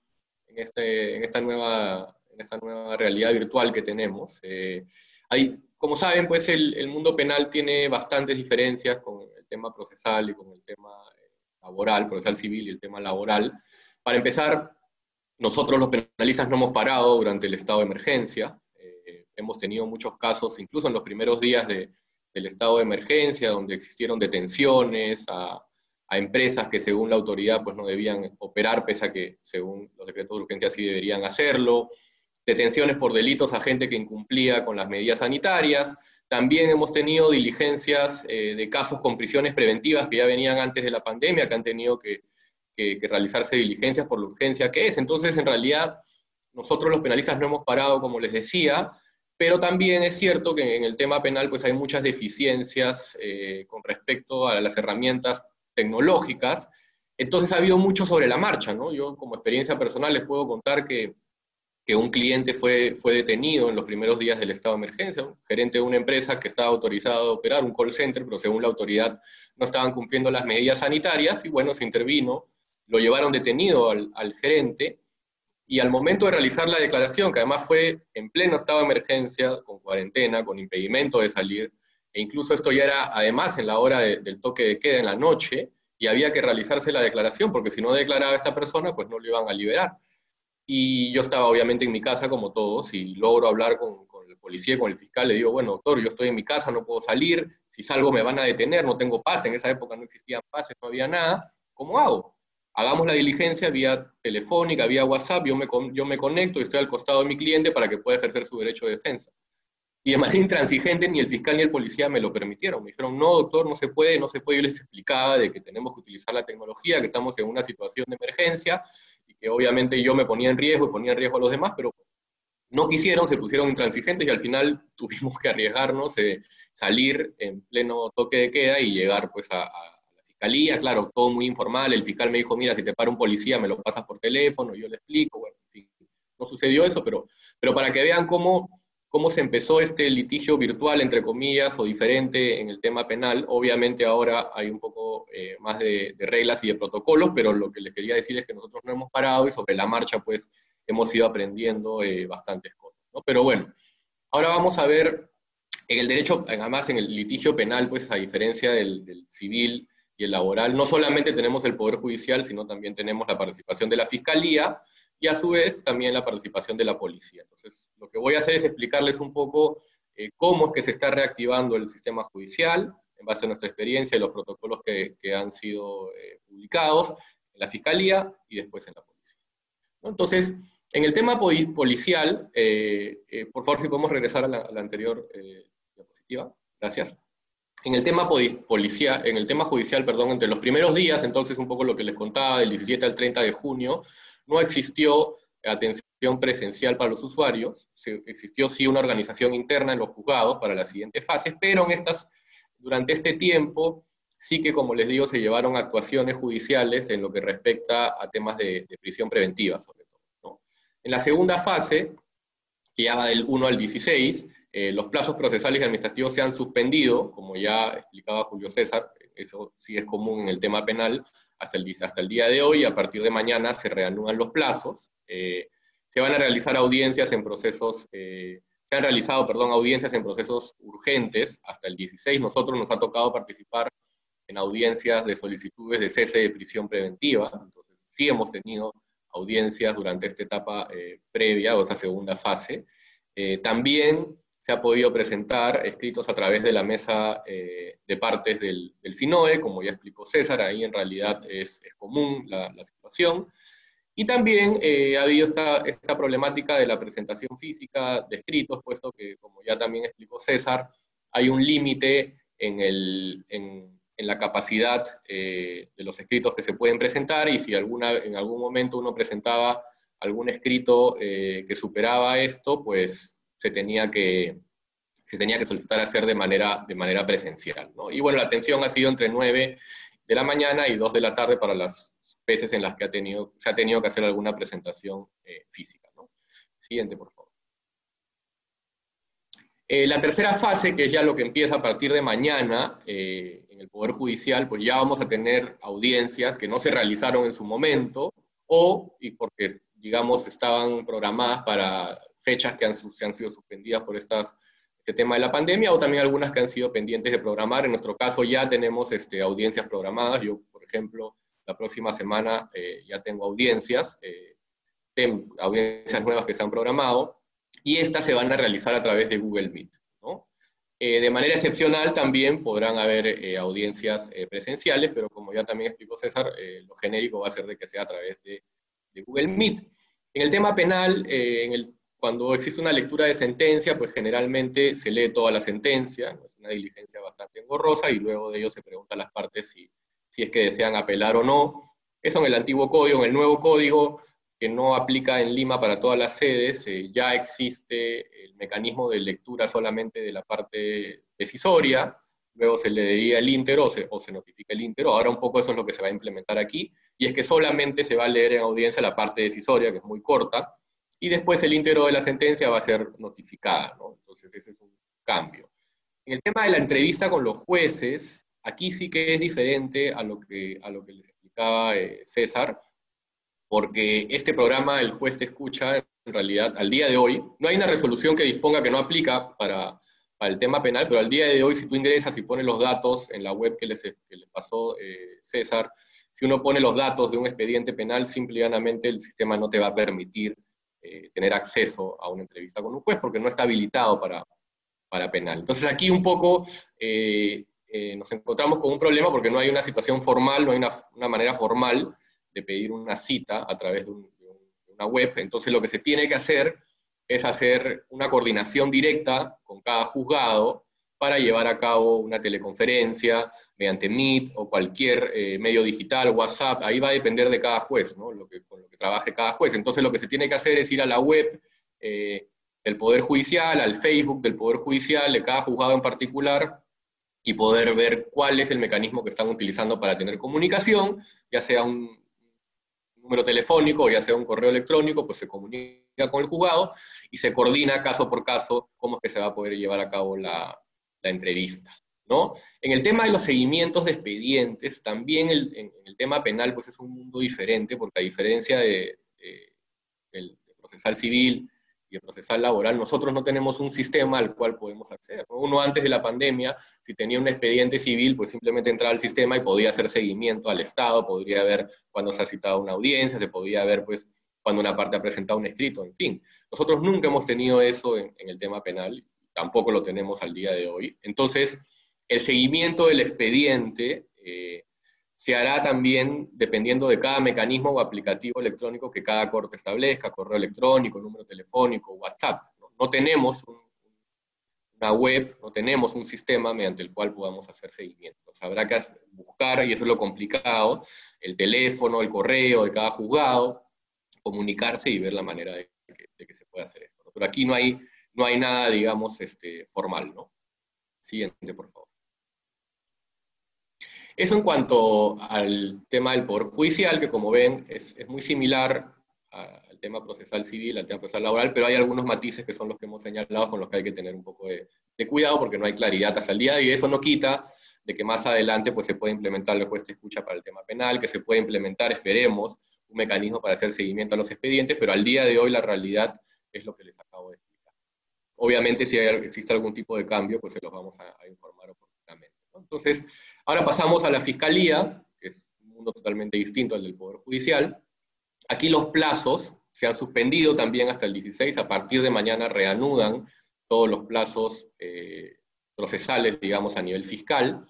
en, este, en, esta nueva, en esta nueva realidad virtual que tenemos. Eh, hay como saben, pues el, mundo penal tiene bastantes diferencias con el tema procesal y con el tema eh, laboral, procesal civil y el tema laboral. Para empezar, nosotros los penalistas no hemos parado durante el estado de emergencia. Eh, hemos tenido muchos casos, incluso en los primeros días del estado de emergencia, donde existieron detenciones a, a, empresas que según la autoridad pues no debían operar, pese a que según los decretos de urgencia sí deberían hacerlo detenciones por delitos a gente que incumplía con las medidas sanitarias. También hemos tenido diligencias eh, de casos con prisiones preventivas que ya venían antes de la pandemia, que han tenido que, realizarse diligencias por la urgencia que es. Entonces, en realidad, nosotros los penalistas no hemos parado, como les decía, pero también es cierto que en el tema penal pues hay muchas deficiencias eh, con respecto a las herramientas tecnológicas. Entonces ha habido mucho sobre la marcha, ¿no? Yo como experiencia personal les puedo contar que que un cliente fue, fue detenido en los primeros días del estado de emergencia, un gerente de una empresa que estaba autorizado a operar, un call center, pero según la autoridad no estaban cumpliendo las medidas sanitarias y bueno, se intervino, lo llevaron detenido al, gerente y al momento de realizar la declaración, que además fue en pleno estado de emergencia, con cuarentena, con impedimento de salir, e incluso esto ya era además en la hora del toque de queda en la noche, y había que realizarse la declaración, porque si no declaraba a esta persona, pues no lo iban a liberar. Y yo estaba obviamente en mi casa como todos y logro hablar con, con el policía, con el fiscal, le digo, bueno, doctor, yo estoy en mi casa, no puedo salir, si salgo me van a detener, no tengo pase, en esa época no existían pases, no había nada, ¿cómo hago? Hagamos la diligencia vía telefónica, vía WhatsApp, yo me, yo me conecto y estoy al costado de mi cliente para que pueda ejercer su derecho de defensa. Y de manera intransigente ni el fiscal ni el policía me lo permitieron. Me dijeron, no, doctor, no se puede, no se puede. Yo les explicaba de que tenemos que utilizar la tecnología, que estamos en una situación de emergencia, que obviamente yo me ponía en riesgo y ponía en riesgo a los demás, pero no quisieron, se pusieron intransigentes y al final tuvimos que arriesgarnos, eh, salir en pleno toque de queda y llegar pues a, la fiscalía, claro, todo muy informal, el fiscal me dijo, mira, si te para un policía me lo pasas por teléfono, yo le explico, bueno, no sucedió eso, pero, pero para que vean cómo cómo se empezó este litigio virtual, entre comillas, o diferente en el tema penal. Obviamente ahora hay un poco eh, más de, reglas y de protocolos, pero lo que les quería decir es que nosotros no hemos parado y sobre la marcha pues hemos ido aprendiendo eh, bastantes cosas. Pero bueno, ahora vamos a ver en el derecho, además en el litigio penal, pues a diferencia del civil y el laboral, no solamente tenemos el Poder Judicial, sino también tenemos la participación de la Fiscalía, y a su vez también la participación de la policía. Entonces, lo que voy a hacer es explicarles un poco eh, cómo es que se está reactivando el sistema judicial en base a nuestra experiencia y los protocolos que, han sido eh, publicados en la Fiscalía y después en la policía. Entonces, en el tema policial, eh, por favor, si podemos regresar a la, anterior diapositiva. Gracias. En el tema policía, en el tema judicial, perdón, entre los primeros días, entonces un poco lo que les contaba, del 17 al 30 de junio, no existió atención presencial para los usuarios, existió sí una organización interna en los juzgados para las siguientes fases, pero en estas, durante este tiempo sí que, como les digo, se llevaron actuaciones judiciales en lo que respecta a temas de, prisión preventiva, sobre todo. En la segunda fase, que ya va del 1 al 16, eh, los plazos procesales y administrativos se han suspendido, como ya explicaba Julio César, eso sí es común en el tema penal, hasta el, hasta el día de hoy, a partir de mañana se reanudan los plazos. Eh, se van a realizar audiencias en procesos, eh, se han realizado, perdón, audiencias en procesos urgentes hasta el 16. Nosotros nos ha tocado participar en audiencias de solicitudes de cese de prisión preventiva. Entonces, sí hemos tenido audiencias durante esta etapa eh, previa o esta segunda fase. también se ha podido presentar escritos a través de la mesa eh, de partes del, del, SINOE, como ya explicó César, ahí en realidad es, es común la, la, situación. Y también eh, ha habido esta, esta, problemática de la presentación física de escritos, puesto que, como ya también explicó César, hay un límite en, en, en, la capacidad eh, de los escritos que se pueden presentar, y si alguna, en algún momento uno presentaba algún escrito que superaba esto, pues se tenía que, se tenía que solicitar hacer de manera, de manera presencial. ¿no? Y bueno, la atención ha sido entre 9 de la mañana y 2 de la tarde para las veces en las que ha tenido, se ha tenido que hacer alguna presentación eh, física. ¿no? Siguiente, por favor. Eh, la tercera fase, que es ya lo que empieza a partir de mañana eh, en el Poder Judicial, pues ya vamos a tener audiencias que no se realizaron en su momento o, y porque, digamos, estaban programadas para fechas que han, sido suspendidas por estas, este tema de la pandemia, o también algunas que han sido pendientes de programar. En nuestro caso ya tenemos este, audiencias programadas. Yo, por ejemplo, la próxima semana eh, ya tengo audiencias, eh, audiencias nuevas que se han programado, y estas se van a realizar a través de Google Meet. Eh, de manera excepcional también podrán haber audiencias presenciales, pero como ya también explicó César, lo genérico va a ser de que sea a través de, de Google Meet. En el tema penal, en el cuando existe una lectura de sentencia, pues generalmente se lee toda la sentencia, es una diligencia bastante engorrosa, y luego de ello se pregunta a las partes si, si es que desean apelar o no. Eso en el antiguo código, en el nuevo código, que no aplica en Lima para todas las sedes, eh, ya existe el mecanismo de lectura solamente de la parte decisoria, luego se le diría el íntero o se, o se notifica el íntero, ahora un poco eso es lo que se va a implementar aquí, y es que solamente se va a leer en audiencia la parte decisoria, que es muy corta, y después el íntegro de la sentencia va a ser notificada, ¿no? Entonces ese es un cambio. En el tema de la entrevista con los jueces, aquí sí que es diferente a lo que, a lo que les explicaba eh, César, porque este programa, el juez te escucha, en realidad, al día de hoy, no hay una resolución que disponga que no aplica para, para el tema penal, pero al día de hoy, si tú ingresas y pones los datos en la web que les, que les pasó eh, César, si uno pone los datos de un expediente penal, simple y llanamente el sistema no te va a permitir eh, tener acceso a una entrevista con un juez porque no está habilitado para, para penal. Entonces aquí un poco eh, eh, nos encontramos con un problema porque no hay una situación formal, no hay una, una manera formal de pedir una cita a través de, de, una web. Entonces lo que se tiene que hacer es hacer una coordinación directa con cada juzgado para llevar a cabo una teleconferencia mediante Meet o cualquier eh, medio digital, WhatsApp, ahí va a depender de cada juez, ¿no? lo que, con lo que trabaje cada juez. Entonces lo que se tiene que hacer es ir a la web eh, del Poder Judicial, al Facebook del Poder Judicial, de cada juzgado en particular, y poder ver cuál es el mecanismo que están utilizando para tener comunicación, ya sea un número telefónico o ya sea un correo electrónico, pues se comunica con el juzgado y se coordina caso por caso cómo es que se va a poder llevar a cabo la, la entrevista. ¿no? En el tema de los seguimientos de expedientes, también el, en, el tema penal pues es un mundo diferente, porque a diferencia de, del procesal civil y el procesal laboral, nosotros no tenemos un sistema al cual podemos acceder. Uno antes de la pandemia, si tenía un expediente civil, pues simplemente entraba al sistema y podía hacer seguimiento al Estado, podría ver cuando se ha citado una audiencia, se podía ver pues cuando una parte ha presentado un escrito, en fin. Nosotros nunca hemos tenido eso en, en el tema penal tampoco lo tenemos al día de hoy. Entonces, el seguimiento del expediente eh, se hará también dependiendo de cada mecanismo o aplicativo electrónico que cada corte establezca, correo electrónico, número telefónico, WhatsApp. No, tenemos una web, no tenemos un sistema mediante el cual podamos hacer seguimiento. habrá que buscar, y eso es lo complicado, el teléfono, el correo de cada juzgado, comunicarse y ver la manera de que, se pueda hacer esto. Pero aquí no hay no hay nada, digamos, este, formal, ¿no? Siguiente, por favor. Eso en cuanto al tema del Poder Judicial, que como ven es, muy similar al tema procesal civil, al tema procesal laboral, pero hay algunos matices que son los que hemos señalado con los que hay que tener un poco de, cuidado porque no hay claridad hasta el día y eso no quita de que más adelante pues, se puede implementar el juez de escucha para el tema penal, que se puede implementar, esperemos, un mecanismo para hacer seguimiento a los expedientes, pero al día de hoy la realidad es lo que les acabo de. Obviamente, si existe algún tipo de cambio, pues se los vamos a, informar oportunamente. Entonces, ahora pasamos a la Fiscalía, que es un mundo totalmente distinto al del Poder Judicial. Aquí los plazos se han suspendido también hasta el 16, a partir de mañana reanudan todos los plazos eh, procesales, digamos, a nivel fiscal.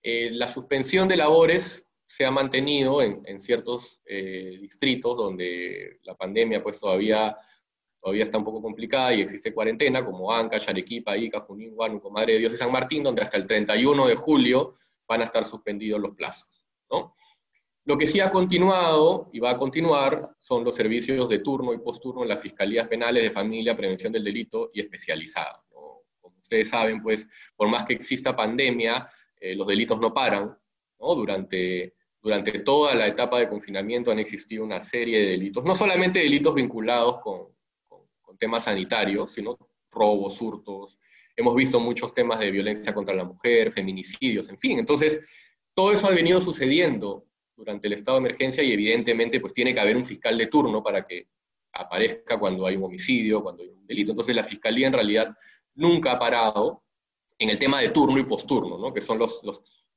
Eh, la suspensión de labores se ha mantenido en, ciertos eh, distritos donde la pandemia pues todavía todavía está un poco complicada y existe cuarentena, como Anca, Charequipa, Ica, Junín, Huánuco, Madre de Dios y San Martín, donde hasta el 31 de julio van a estar suspendidos los plazos. ¿no? Lo que sí ha continuado y va a continuar son los servicios de turno y posturno en las fiscalías penales de familia, prevención del delito y especializadas. Como ustedes saben, pues, por más que exista pandemia, eh, los delitos no paran. ¿no? Durante, durante toda la etapa de confinamiento han existido una serie de delitos, no solamente delitos vinculados con, temas sanitarios, sino robos, hurtos. Hemos visto muchos temas de violencia contra la mujer, feminicidios, en fin. Entonces, todo eso ha venido sucediendo durante el estado de emergencia y evidentemente pues tiene que haber un fiscal de turno para que aparezca cuando hay un homicidio, cuando hay un delito. Entonces la fiscalía en realidad nunca ha parado en el tema de turno y posturno, ¿no? que son los,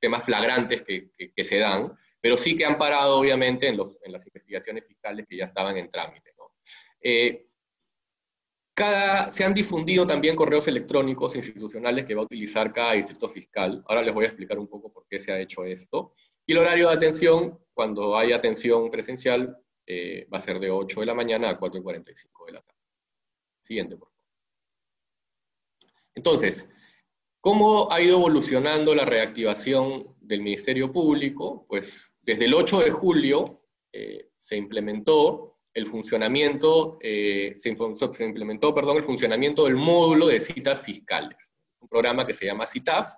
temas flagrantes que, se dan, pero sí que han parado obviamente en las investigaciones fiscales que ya estaban en trámite. ¿no? Eh, se han difundido también correos electrónicos institucionales que va a utilizar cada distrito fiscal. Ahora les voy a explicar un poco por qué se ha hecho esto. Y el horario de atención, cuando hay atención presencial, eh, va a ser de 8 de la mañana a 4.45 de la tarde. Siguiente, por favor. Entonces, ¿cómo ha ido evolucionando la reactivación del Ministerio Público? Pues desde el 8 de julio eh, se implementó el funcionamiento, eh, se, implementó, perdón, el funcionamiento del módulo de citas fiscales, un programa que se llama CITAF,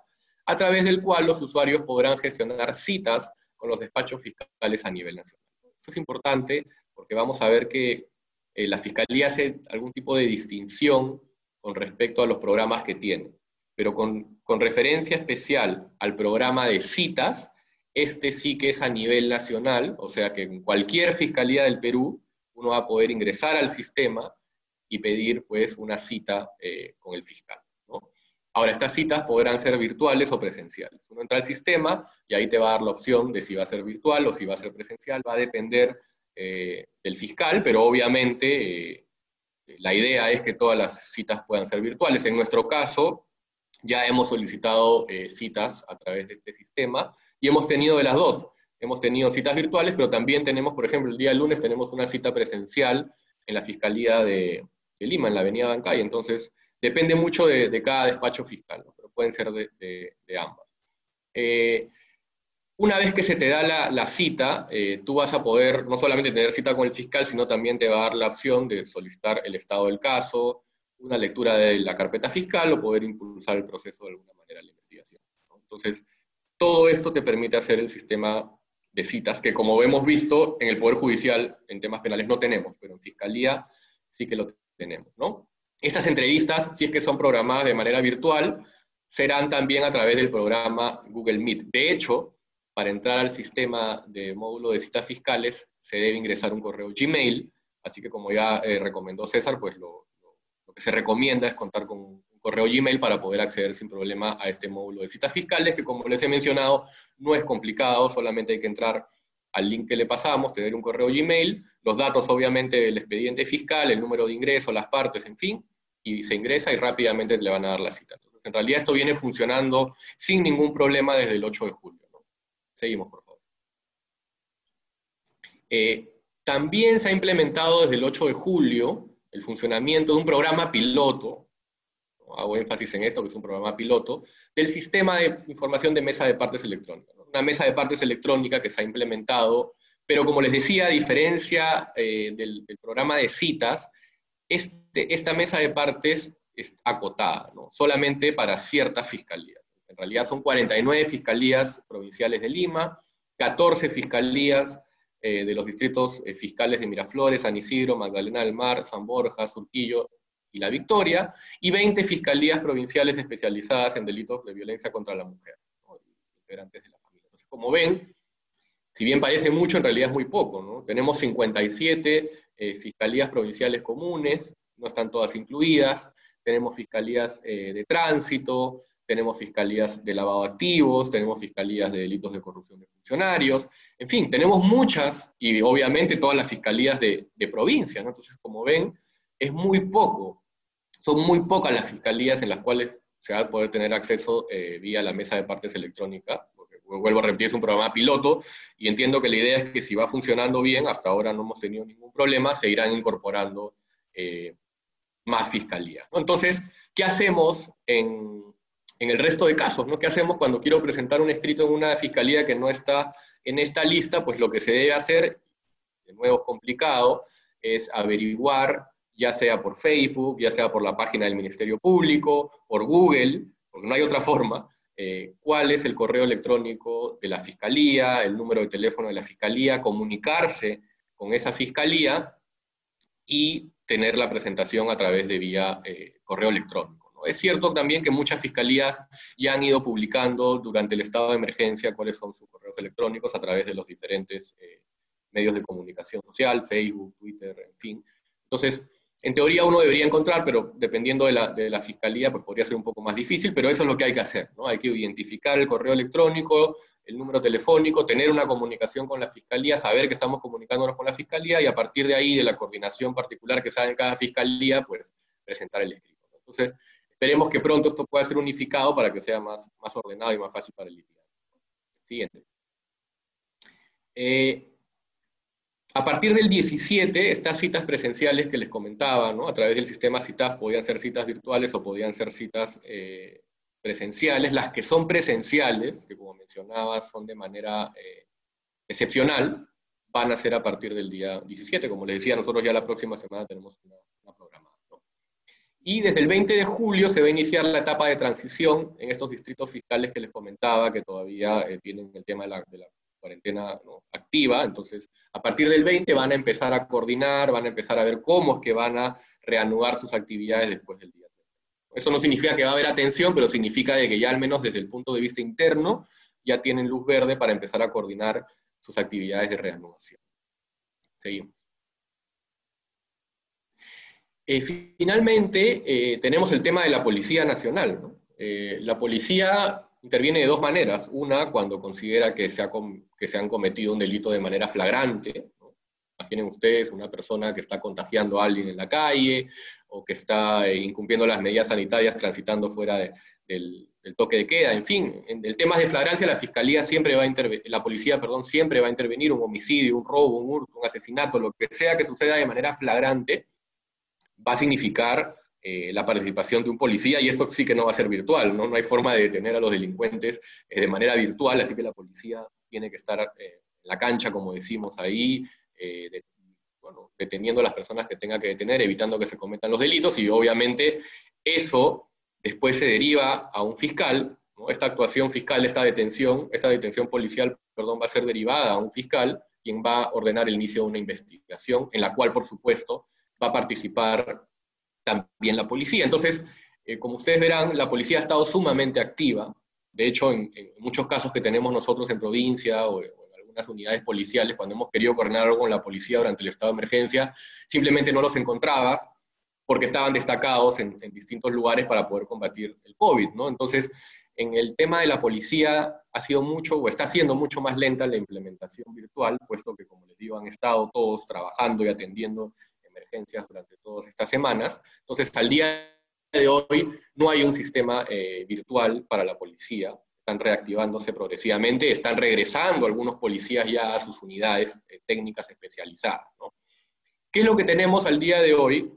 a través del cual los usuarios podrán gestionar citas con los despachos fiscales a nivel nacional. Esto es importante porque vamos a ver que eh, la Fiscalía hace algún tipo de distinción con respecto a los programas que tiene, pero con, con referencia especial al programa de citas, este sí que es a nivel nacional, o sea que en cualquier Fiscalía del Perú uno va a poder ingresar al sistema y pedir pues una cita eh, con el fiscal. Ahora, estas citas podrán ser virtuales o presenciales. Uno entra al sistema y ahí te va a dar la opción de si va a ser virtual o si va a ser presencial. Va a depender eh, del fiscal, pero obviamente eh, la idea es que todas las citas puedan ser virtuales. En nuestro caso, ya hemos solicitado citas a través de este sistema y hemos tenido de las dos hemos tenido citas virtuales, pero también tenemos, por ejemplo, el día lunes tenemos una cita presencial en la Fiscalía de, Lima, en la Avenida Bancay, entonces depende mucho de, cada despacho fiscal, pero pueden ser de, ambas. Eh, una vez que se te da la, cita, eh, tú vas a poder no solamente tener cita con el fiscal, sino también te va a dar la opción de solicitar el estado del caso, una lectura de la carpeta fiscal o poder impulsar el proceso de alguna manera la investigación. Entonces, todo esto te permite hacer el sistema de citas, que como hemos visto en el Poder Judicial, en temas penales no tenemos, pero en Fiscalía sí que lo tenemos, ¿no? Estas entrevistas, si es que son programadas de manera virtual, serán también a través del programa Google Meet. De hecho, para entrar al sistema de módulo de citas fiscales, se debe ingresar un correo Gmail, así que como ya eh, recomendó César, pues lo, lo, que se recomienda es contar con correo Gmail para poder acceder sin problema a este módulo de citas fiscales, que como les he mencionado, no es complicado, solamente hay que entrar al link que le pasamos, tener un correo Gmail, los datos obviamente del expediente fiscal, el número de ingreso, las partes, en fin, y se ingresa y rápidamente le van a dar la cita. En realidad esto viene funcionando sin ningún problema desde el 8 de julio. Seguimos, por favor. Eh, también se ha implementado desde el 8 de julio el funcionamiento de un programa piloto hago énfasis en esto, que es un programa piloto, del sistema de información de mesa de partes electrónicas. Una mesa de partes electrónica que se ha implementado, pero como les decía, a diferencia eh, del, programa de citas, este, esta mesa de partes es acotada, solamente para ciertas fiscalías. En realidad son 49 fiscalías provinciales de Lima, 14 fiscalías eh, de los distritos eh, fiscales de Miraflores, San Isidro, Magdalena del Mar, San Borja, Surquillo y La Victoria, y 20 fiscalías provinciales especializadas en delitos de violencia contra la mujer, integrantes de la familia. Entonces, como ven, si bien parece mucho, en realidad es muy poco. ¿no? Tenemos 57 eh, fiscalías provinciales comunes, no están todas incluidas, tenemos fiscalías eh, de tránsito, tenemos fiscalías de lavado de activos, tenemos fiscalías de delitos de corrupción de funcionarios, en fin, tenemos muchas, y obviamente todas las fiscalías de, de provincia, ¿no? Entonces, como ven, es muy poco son muy pocas las fiscalías en las cuales se va a poder tener acceso eh, vía la mesa de partes electrónica. Porque, vuelvo a repetir, es un programa piloto y entiendo que la idea es que si va funcionando bien, hasta ahora no hemos tenido ningún problema, se irán incorporando eh, más fiscalías. Entonces, ¿qué hacemos en, en, el resto de casos? ¿no? ¿Qué hacemos cuando quiero presentar un escrito en una fiscalía que no está en esta lista? Pues lo que se debe hacer, de nuevo complicado, es averiguar ya sea por Facebook, ya sea por la página del Ministerio Público, por Google, porque no hay otra forma, eh, cuál es el correo electrónico de la Fiscalía, el número de teléfono de la Fiscalía, comunicarse con esa Fiscalía y tener la presentación a través de vía eh, correo electrónico. Es cierto también que muchas fiscalías ya han ido publicando durante el estado de emergencia cuáles son sus correos electrónicos a través de los diferentes eh, medios de comunicación social, Facebook, Twitter, en fin. Entonces, en teoría uno debería encontrar, pero dependiendo de la, fiscalía, pues podría ser un poco más difícil, pero eso es lo que hay que hacer. Hay que identificar el correo electrónico, el número telefónico, tener una comunicación con la fiscalía, saber que estamos comunicándonos con la fiscalía y a partir de ahí, de la coordinación particular que se en cada fiscalía, pues presentar el escrito. Entonces, esperemos que pronto esto pueda ser unificado para que sea más, más ordenado y más fácil para el litigante. Siguiente. Eh, a partir del 17, estas citas presenciales que les comentaba, a través del sistema CITAF podían ser citas virtuales o podían ser citas eh, presenciales. Las que son presenciales, que como mencionaba son de manera eh, excepcional, van a ser a partir del día 17. Como les decía, nosotros ya la próxima semana tenemos una, una programada. Y desde el 20 de julio se va a iniciar la etapa de transición en estos distritos fiscales que les comentaba, que todavía eh, tienen el tema de la cuarentena activa, entonces a partir del 20 van a empezar a coordinar, van a empezar a ver cómo es que van a reanudar sus actividades después del día. Eso no significa que va a haber atención, pero significa de que ya al menos desde el punto de vista interno ya tienen luz verde para empezar a coordinar sus actividades de reanudación. Seguimos. Eh, finalmente, eh, tenemos el tema de la Policía Nacional. Eh, la policía interviene de dos maneras. Una, cuando considera que se, que se han cometido un delito de manera flagrante. Imaginen ustedes una persona que está contagiando a alguien en la calle o que está eh, incumpliendo las medidas sanitarias transitando fuera del, toque de queda. En fin, en el tema de flagrancia, la fiscalía siempre va a la policía, perdón, siempre va a intervenir un homicidio, un robo, un hurto, un asesinato, lo que sea que suceda de manera flagrante, va a significar eh, la participación de un policía, y esto sí que no va a ser virtual, ¿no? No hay forma de detener a los delincuentes eh, de manera virtual, así que la policía tiene que estar eh, en la cancha, como decimos ahí, deteniendo a las personas que tenga que detener, evitando que se cometan los delitos, y obviamente eso después se deriva a un fiscal, esta actuación fiscal, esta detención, esta detención policial, perdón, va a ser derivada a un fiscal, quien va a ordenar el inicio de una investigación, en la cual, por supuesto, va a participar también la policía. Entonces, eh, como ustedes verán, la policía ha estado sumamente activa. De hecho, en, muchos casos que tenemos nosotros en provincia o, en algunas unidades policiales, cuando hemos querido coordinar algo con la policía durante el estado de emergencia, simplemente no los encontrabas porque estaban destacados en, distintos lugares para poder combatir el COVID, ¿no? Entonces, en el tema de la policía ha sido mucho, o está siendo mucho más lenta la implementación virtual, puesto que, como les digo, han estado todos trabajando y atendiendo emergencias durante todas estas semanas. Entonces, al día de hoy no hay un sistema eh, virtual para la policía. Están reactivándose progresivamente, están regresando algunos policías ya a sus unidades eh, técnicas especializadas. ¿Qué es lo que tenemos al día de hoy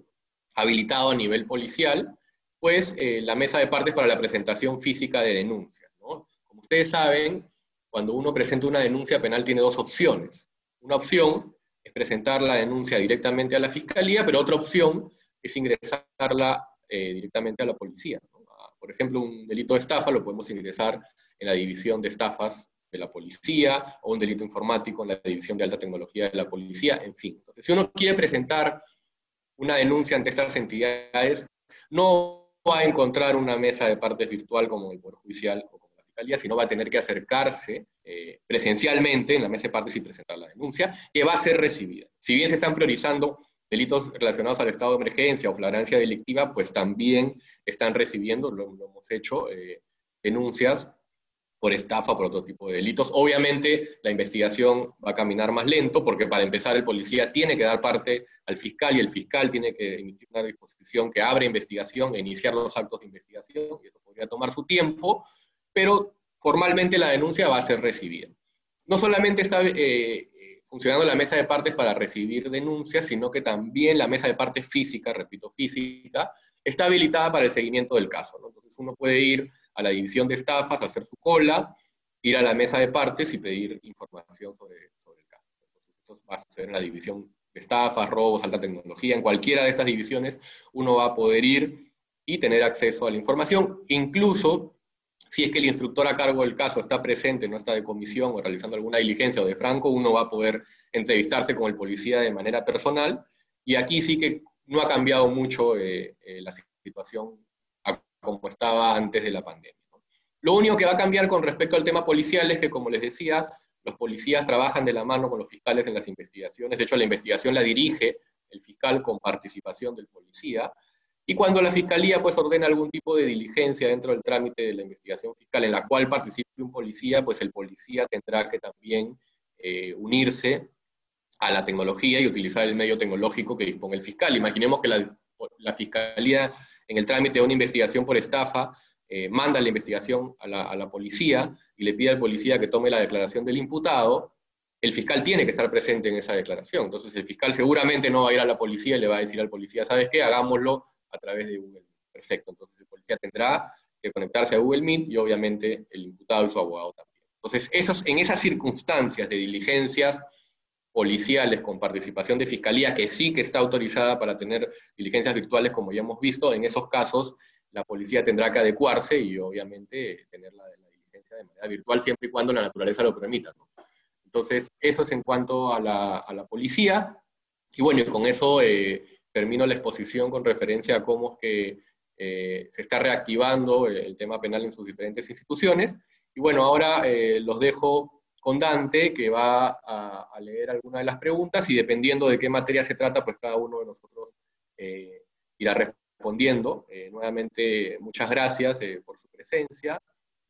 habilitado a nivel policial? Pues eh, la mesa de partes para la presentación física de denuncias. Como ustedes saben, cuando uno presenta una denuncia penal tiene dos opciones. Una opción presentar la denuncia directamente a la fiscalía, pero otra opción es ingresarla eh, directamente a la policía. Por ejemplo, un delito de estafa lo podemos ingresar en la división de estafas de la policía, o un delito informático en la división de alta tecnología de la policía, en fin. Entonces, si uno quiere presentar una denuncia ante estas entidades, no va a encontrar una mesa de partes virtual como el Poder Judicial o Fiscalía, sino va a tener que acercarse eh, presencialmente en la mesa de partes y presentar la denuncia, que va a ser recibida. Si bien se están priorizando delitos relacionados al estado de emergencia o flagrancia delictiva, pues también están recibiendo, lo, hemos hecho, eh, denuncias por estafa, por otro tipo de delitos. Obviamente la investigación va a caminar más lento porque para empezar el policía tiene que dar parte al fiscal y el fiscal tiene que emitir una disposición que abre investigación e iniciar los actos de investigación y eso podría tomar su tiempo, pero formalmente la denuncia va a ser recibida. No solamente está eh, eh, funcionando la mesa de partes para recibir denuncias, sino que también la mesa de partes física, repito, física, está habilitada para el seguimiento del caso. Entonces uno puede ir a la división de estafas, hacer su cola, ir a la mesa de partes y pedir información sobre, el caso. esto va a suceder en la división de estafas, robos, alta tecnología, en cualquiera de estas divisiones uno va a poder ir y tener acceso a la información, incluso si es que el instructor a cargo del caso está presente, no está de comisión o realizando alguna diligencia o de franco, uno va a poder entrevistarse con el policía de manera personal. Y aquí sí que no ha cambiado mucho eh, eh, la situación como estaba antes de la pandemia. Lo único que va a cambiar con respecto al tema policial es que, como les decía, los policías trabajan de la mano con los fiscales en las investigaciones. De hecho, la investigación la dirige el fiscal con participación del policía, y cuando la fiscalía pues ordena algún tipo de diligencia dentro del trámite de la investigación fiscal en la cual participe un policía, pues el policía tendrá que también eh, unirse a la tecnología y utilizar el medio tecnológico que dispone el fiscal. Imaginemos que la, fiscalía en el trámite de una investigación por estafa eh, manda la investigación a la policía y le pide al policía que tome la declaración del imputado, el fiscal tiene que estar presente en esa declaración. Entonces el fiscal seguramente no va a ir a la policía y le va a decir al policía, ¿sabes qué? Hagámoslo a través de Google Meet. Perfecto, entonces el policía tendrá que conectarse a Google Meet y obviamente el imputado y su abogado también. Entonces, esos, en esas circunstancias de diligencias policiales con participación de fiscalía, que sí que está autorizada para tener diligencias virtuales, como ya hemos visto, en esos casos la policía tendrá que adecuarse y obviamente tener la, diligencia de manera virtual siempre y cuando la naturaleza lo permita. Entonces, eso es en cuanto a la, a la policía. Y bueno, con eso eh, termino la exposición con referencia a cómo es que eh, se está reactivando el, tema penal en sus diferentes instituciones. Y bueno, ahora eh, los dejo con Dante, que va a, leer algunas de las preguntas y dependiendo de qué materia se trata, pues cada uno de nosotros eh, irá respondiendo. Nuevamente, muchas gracias por su presencia.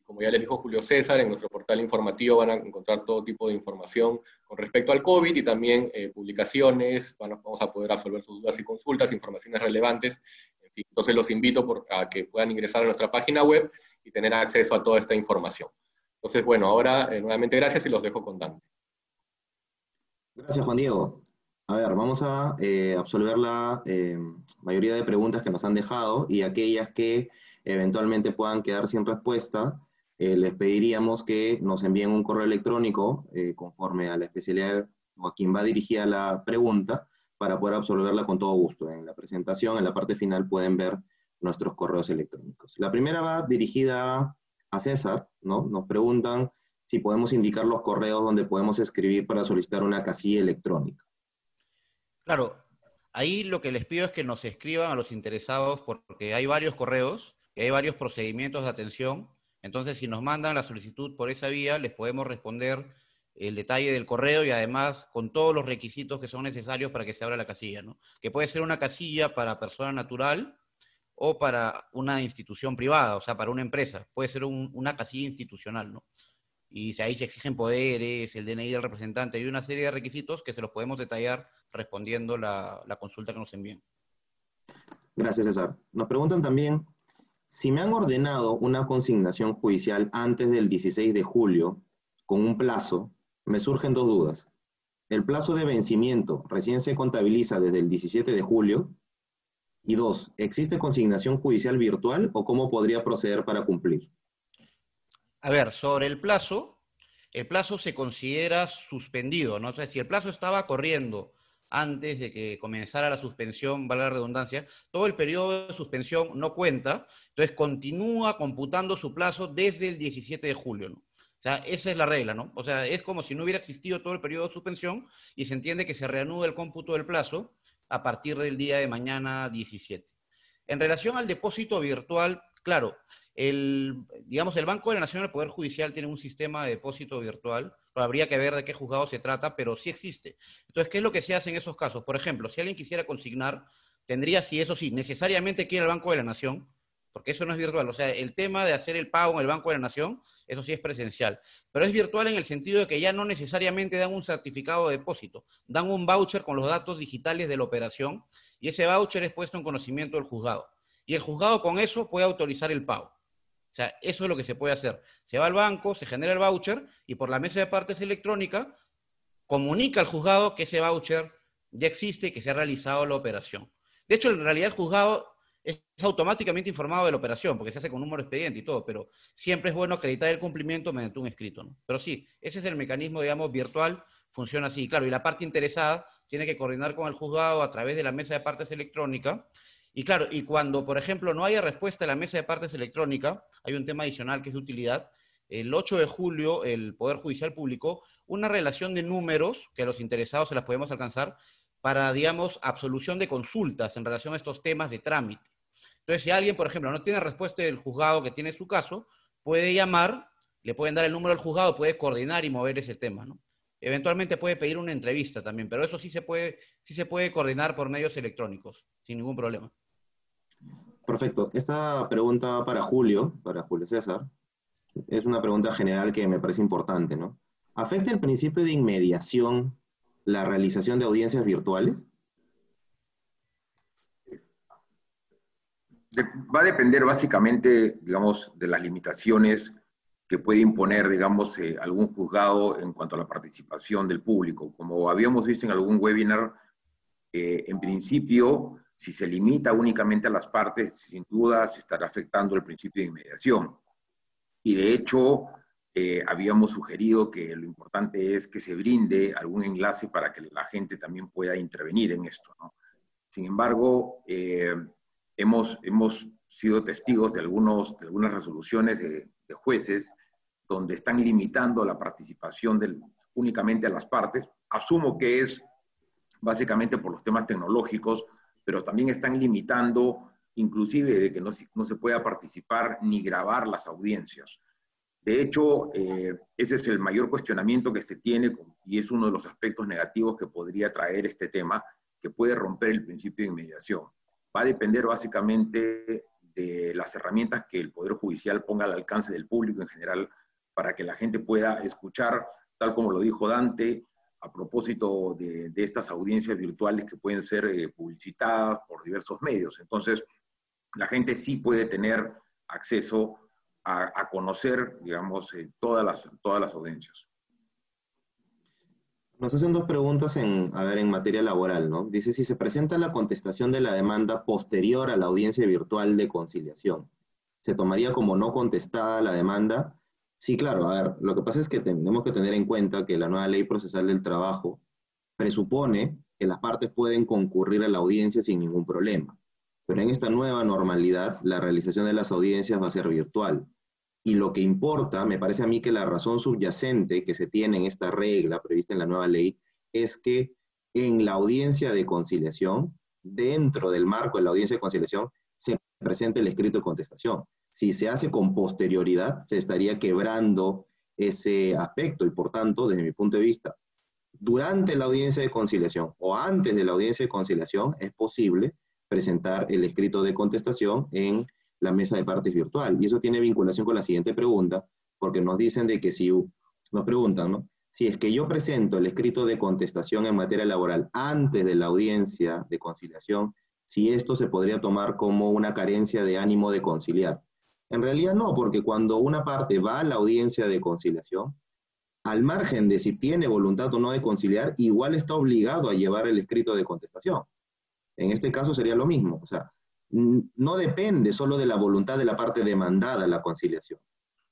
Como ya les dijo Julio César, en nuestro portal informativo van a encontrar todo tipo de información con respecto al COVID y también eh, publicaciones, a, vamos a poder resolver sus dudas y consultas, informaciones relevantes. En fin, entonces los invito por, a que puedan ingresar a nuestra página web y tener acceso a toda esta información. Entonces, bueno, ahora eh, nuevamente gracias y los dejo con Dante. Gracias, Juan Diego. A ver, vamos a eh, absolver la eh, mayoría de preguntas que nos han dejado y aquellas que eventualmente puedan quedar sin respuesta, eh, les pediríamos que nos envíen un correo electrónico eh, conforme a la especialidad o a quien va dirigida la pregunta para poder absolverla con todo gusto. En la presentación, en la parte final, pueden ver nuestros correos electrónicos. La primera va dirigida a César, ¿no? Nos preguntan si podemos indicar los correos donde podemos escribir para solicitar una casilla electrónica. Claro, ahí lo que les pido es que nos escriban a los interesados porque hay varios correos y hay varios procedimientos de atención. Entonces, si nos mandan la solicitud por esa vía, les podemos responder el detalle del correo y además con todos los requisitos que son necesarios para que se abra la casilla, ¿no? Que puede ser una casilla para persona natural o para una institución privada, o sea, para una empresa. Puede ser un, una casilla institucional, ¿no? Y ahí se exigen poderes, el DNI del representante y una serie de requisitos que se los podemos detallar respondiendo la, la consulta que nos envíen. Gracias, César. Nos preguntan también si me han ordenado una consignación judicial antes del 16 de julio, con un plazo, me surgen dos dudas. ¿El plazo de vencimiento recién se contabiliza desde el 17 de julio? Y dos, ¿existe consignación judicial virtual o cómo podría proceder para cumplir? A ver, sobre el plazo, el plazo se considera suspendido, ¿no? Entonces, si el plazo estaba corriendo antes de que comenzara la suspensión, vale la redundancia, todo el periodo de suspensión no cuenta, entonces continúa computando su plazo desde el 17 de julio. O sea, esa es la regla, ¿no? O sea, es como si no hubiera existido todo el periodo de suspensión y se entiende que se reanuda el cómputo del plazo a partir del día de mañana 17. En relación al depósito virtual, claro, el, digamos, el Banco de la Nación del Poder Judicial tiene un sistema de depósito virtual, habría que ver de qué juzgado se trata, pero sí existe. Entonces, ¿qué es lo que se hace en esos casos? Por ejemplo, si alguien quisiera consignar, tendría, si eso sí, necesariamente que ir al Banco de la Nación, porque eso no es virtual. O sea, el tema de hacer el pago en el Banco de la Nación, eso sí es presencial. Pero es virtual en el sentido de que ya no necesariamente dan un certificado de depósito, dan un voucher con los datos digitales de la operación y ese voucher es puesto en conocimiento del juzgado. Y el juzgado con eso puede autorizar el pago. O sea, eso es lo que se puede hacer. Se va al banco, se genera el voucher y por la mesa de partes electrónica comunica al juzgado que ese voucher ya existe y que se ha realizado la operación. De hecho, en realidad el juzgado es automáticamente informado de la operación, porque se hace con número de expediente y todo, pero siempre es bueno acreditar el cumplimiento mediante un escrito. Pero sí, ese es el mecanismo, digamos, virtual, funciona así. Claro, y la parte interesada tiene que coordinar con el juzgado a través de la mesa de partes electrónica y claro, y cuando, por ejemplo, no haya respuesta a la mesa de partes electrónica, hay un tema adicional que es de utilidad. El 8 de julio, el Poder Judicial publicó una relación de números que a los interesados se las podemos alcanzar para, digamos, absolución de consultas en relación a estos temas de trámite. Entonces, si alguien, por ejemplo, no tiene respuesta del juzgado que tiene su caso, puede llamar, le pueden dar el número del juzgado, puede coordinar y mover ese tema, ¿no? Eventualmente puede pedir una entrevista también, pero eso sí se puede, sí se puede coordinar por medios electrónicos, sin ningún problema. Perfecto. Esta pregunta para Julio, para Julio César, es una pregunta general que me parece importante, ¿no? ¿Afecta el principio de inmediación la realización de audiencias virtuales? va a depender básicamente, digamos, de las limitaciones que puede imponer, digamos, eh, algún juzgado en cuanto a la participación del público. Como habíamos visto en algún webinar, eh, en principio, si se limita únicamente a las partes, sin duda se estará afectando el principio de inmediación. Y de hecho, eh, habíamos sugerido que lo importante es que se brinde algún enlace para que la gente también pueda intervenir en esto. Sin embargo, hemos, hemos sido testigos de, algunos, de algunas resoluciones de, jueces donde están limitando la participación del, únicamente a las partes. Asumo que es básicamente por los temas tecnológicos, pero también están limitando inclusive de que no, no se pueda participar ni grabar las audiencias. De hecho, eh, ese es el mayor cuestionamiento que se tiene y es uno de los aspectos negativos que podría traer este tema, que puede romper el principio de inmediación va a depender básicamente de las herramientas que el Poder Judicial ponga al alcance del público en general para que la gente pueda escuchar, tal como lo dijo Dante, a propósito de, estas audiencias virtuales que pueden ser eh, publicitadas por diversos medios. Entonces, la gente sí puede tener acceso a, conocer, digamos, eh, todas, las, todas las audiencias. Nos hacen dos preguntas en, en materia laboral, ¿no? Dice, si se presenta la contestación de la demanda posterior a la audiencia virtual de conciliación, ¿se tomaría como no contestada la demanda? Sí, claro, a ver, lo que pasa es que tenemos que tener en cuenta que la nueva ley procesal del trabajo presupone que las partes pueden concurrir a la audiencia sin ningún problema. Pero en esta nueva normalidad, la realización de las audiencias va a ser virtual. Y lo que importa, me parece a mí que la razón subyacente que se tiene en esta regla prevista en la nueva ley es que en la audiencia de conciliación, dentro del marco de la audiencia de conciliación, se presente el escrito de contestación. Si se hace con posterioridad, se estaría quebrando ese aspecto y por tanto, desde mi punto de vista, durante la audiencia de conciliación o antes de la audiencia de conciliación es posible presentar el escrito de contestación en la mesa de partes virtual. Y eso tiene vinculación con la siguiente pregunta, porque nos dicen de que si, nos preguntan, ¿no? Si es que yo presento el escrito de contestación en materia laboral antes de la audiencia de conciliación, si esto se podría tomar como una carencia de ánimo de conciliar. En realidad no, porque cuando una parte va a la audiencia de conciliación, al margen de si tiene voluntad o no de conciliar, igual está obligado a llevar el escrito de contestación. En este caso sería lo mismo. O sea, no depende solo de la voluntad de la parte demandada la conciliación.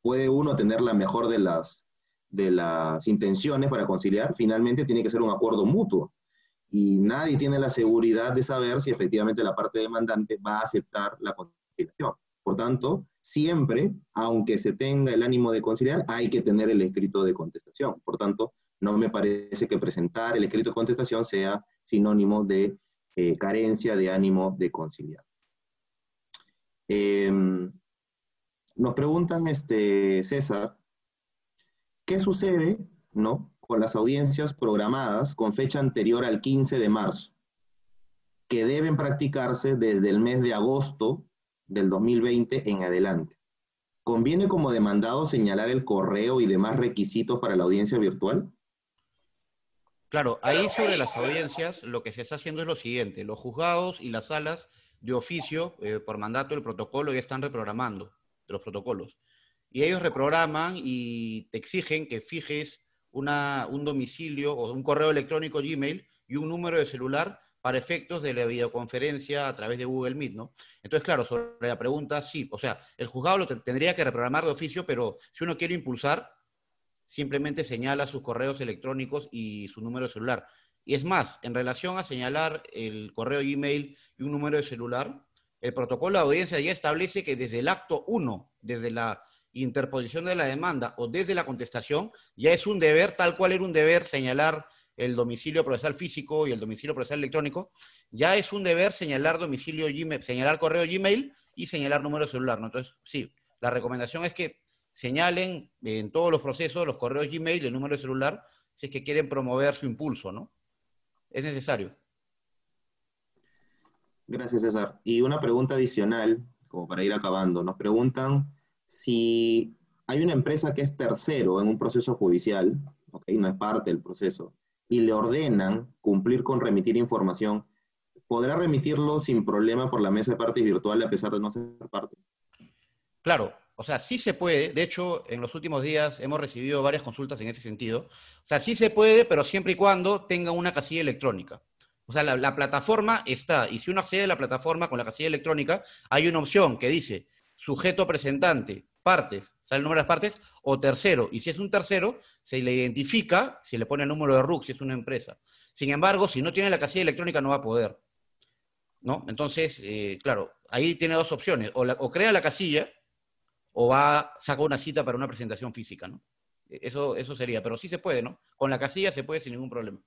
Puede uno tener la mejor de las, de las intenciones para conciliar, finalmente tiene que ser un acuerdo mutuo. Y nadie tiene la seguridad de saber si efectivamente la parte demandante va a aceptar la conciliación. Por tanto, siempre, aunque se tenga el ánimo de conciliar, hay que tener el escrito de contestación. Por tanto, no me parece que presentar el escrito de contestación sea sinónimo de eh, carencia de ánimo de conciliar. Em, nos preguntan, este, César, ¿qué sucede ¿no? con las audiencias programadas con fecha anterior al 15 de marzo, que deben practicarse desde el mes de agosto del 2020 en adelante? ¿Conviene como demandado señalar el correo y demás requisitos para la audiencia virtual? Claro, ahí sobre las audiencias lo que se está haciendo es lo siguiente, los juzgados y las salas de oficio, eh, por mandato del protocolo, ya están reprogramando los protocolos. Y ellos reprograman y te exigen que fijes una, un domicilio o un correo electrónico Gmail y un número de celular para efectos de la videoconferencia a través de Google Meet, ¿no? Entonces, claro, sobre la pregunta, sí, o sea, el juzgado lo tendría que reprogramar de oficio, pero si uno quiere impulsar, simplemente señala sus correos electrónicos y su número de celular. Y es más, en relación a señalar el correo email y un número de celular, el protocolo de audiencia ya establece que desde el acto 1, desde la interposición de la demanda o desde la contestación, ya es un deber, tal cual era un deber señalar el domicilio procesal físico y el domicilio procesal electrónico, ya es un deber señalar domicilio Gmail, señalar correo Gmail y señalar número celular. ¿no? Entonces, sí, la recomendación es que señalen en todos los procesos los correos Gmail el número de celular si es que quieren promover su impulso, ¿no? Es necesario. Gracias, César. Y una pregunta adicional, como para ir acabando. Nos preguntan si hay una empresa que es tercero en un proceso judicial. No es parte del proceso, y le ordenan cumplir con remitir información, ¿podrá remitirlo sin problema por la mesa de partes virtual a pesar de no ser parte? Claro, o sea, sí se puede. De hecho, en los últimos días hemos recibido varias consultas en ese sentido. O sea, sí se puede, pero siempre y cuando tenga una casilla electrónica. O sea, la, plataforma está, y si uno accede a la plataforma con la casilla electrónica, hay una opción que dice sujeto presentante, partes, sale el número de las partes, o tercero. Y si es un tercero, se le identifica, si le pone el número de RUC, si es una empresa. Sin embargo, si no tiene la casilla electrónica, no va a poder. ¿No? Entonces, eh, claro, ahí tiene dos opciones. O, crea la casilla, o va, saca una cita para una presentación física, ¿no? Eso, eso sería, pero sí se puede, ¿no? Con la casilla se puede sin ningún problema.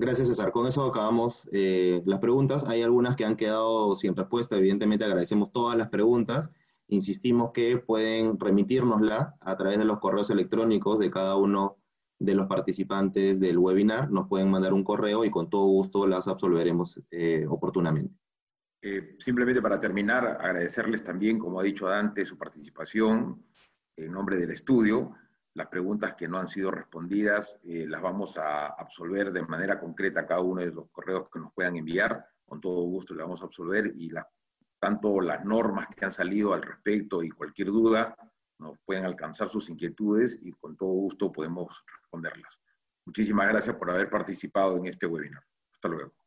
Gracias, César. Con eso acabamos eh, las preguntas. Hay algunas que han quedado sin respuesta. Evidentemente agradecemos todas las preguntas. Insistimos que pueden remitirnosla a través de los correos electrónicos de cada uno de los participantes del webinar. Nos pueden mandar un correo y con todo gusto las absolveremos eh, oportunamente. Eh, simplemente para terminar, agradecerles también, como ha dicho Dante, su participación en nombre del estudio. Las preguntas que no han sido respondidas eh, las vamos a absolver de manera concreta cada uno de los correos que nos puedan enviar. Con todo gusto le vamos a absolver y tanto las normas que han salido al respecto y cualquier duda nos pueden alcanzar sus inquietudes y con todo gusto podemos responderlas. Muchísimas gracias por haber participado en este webinar. Hasta luego.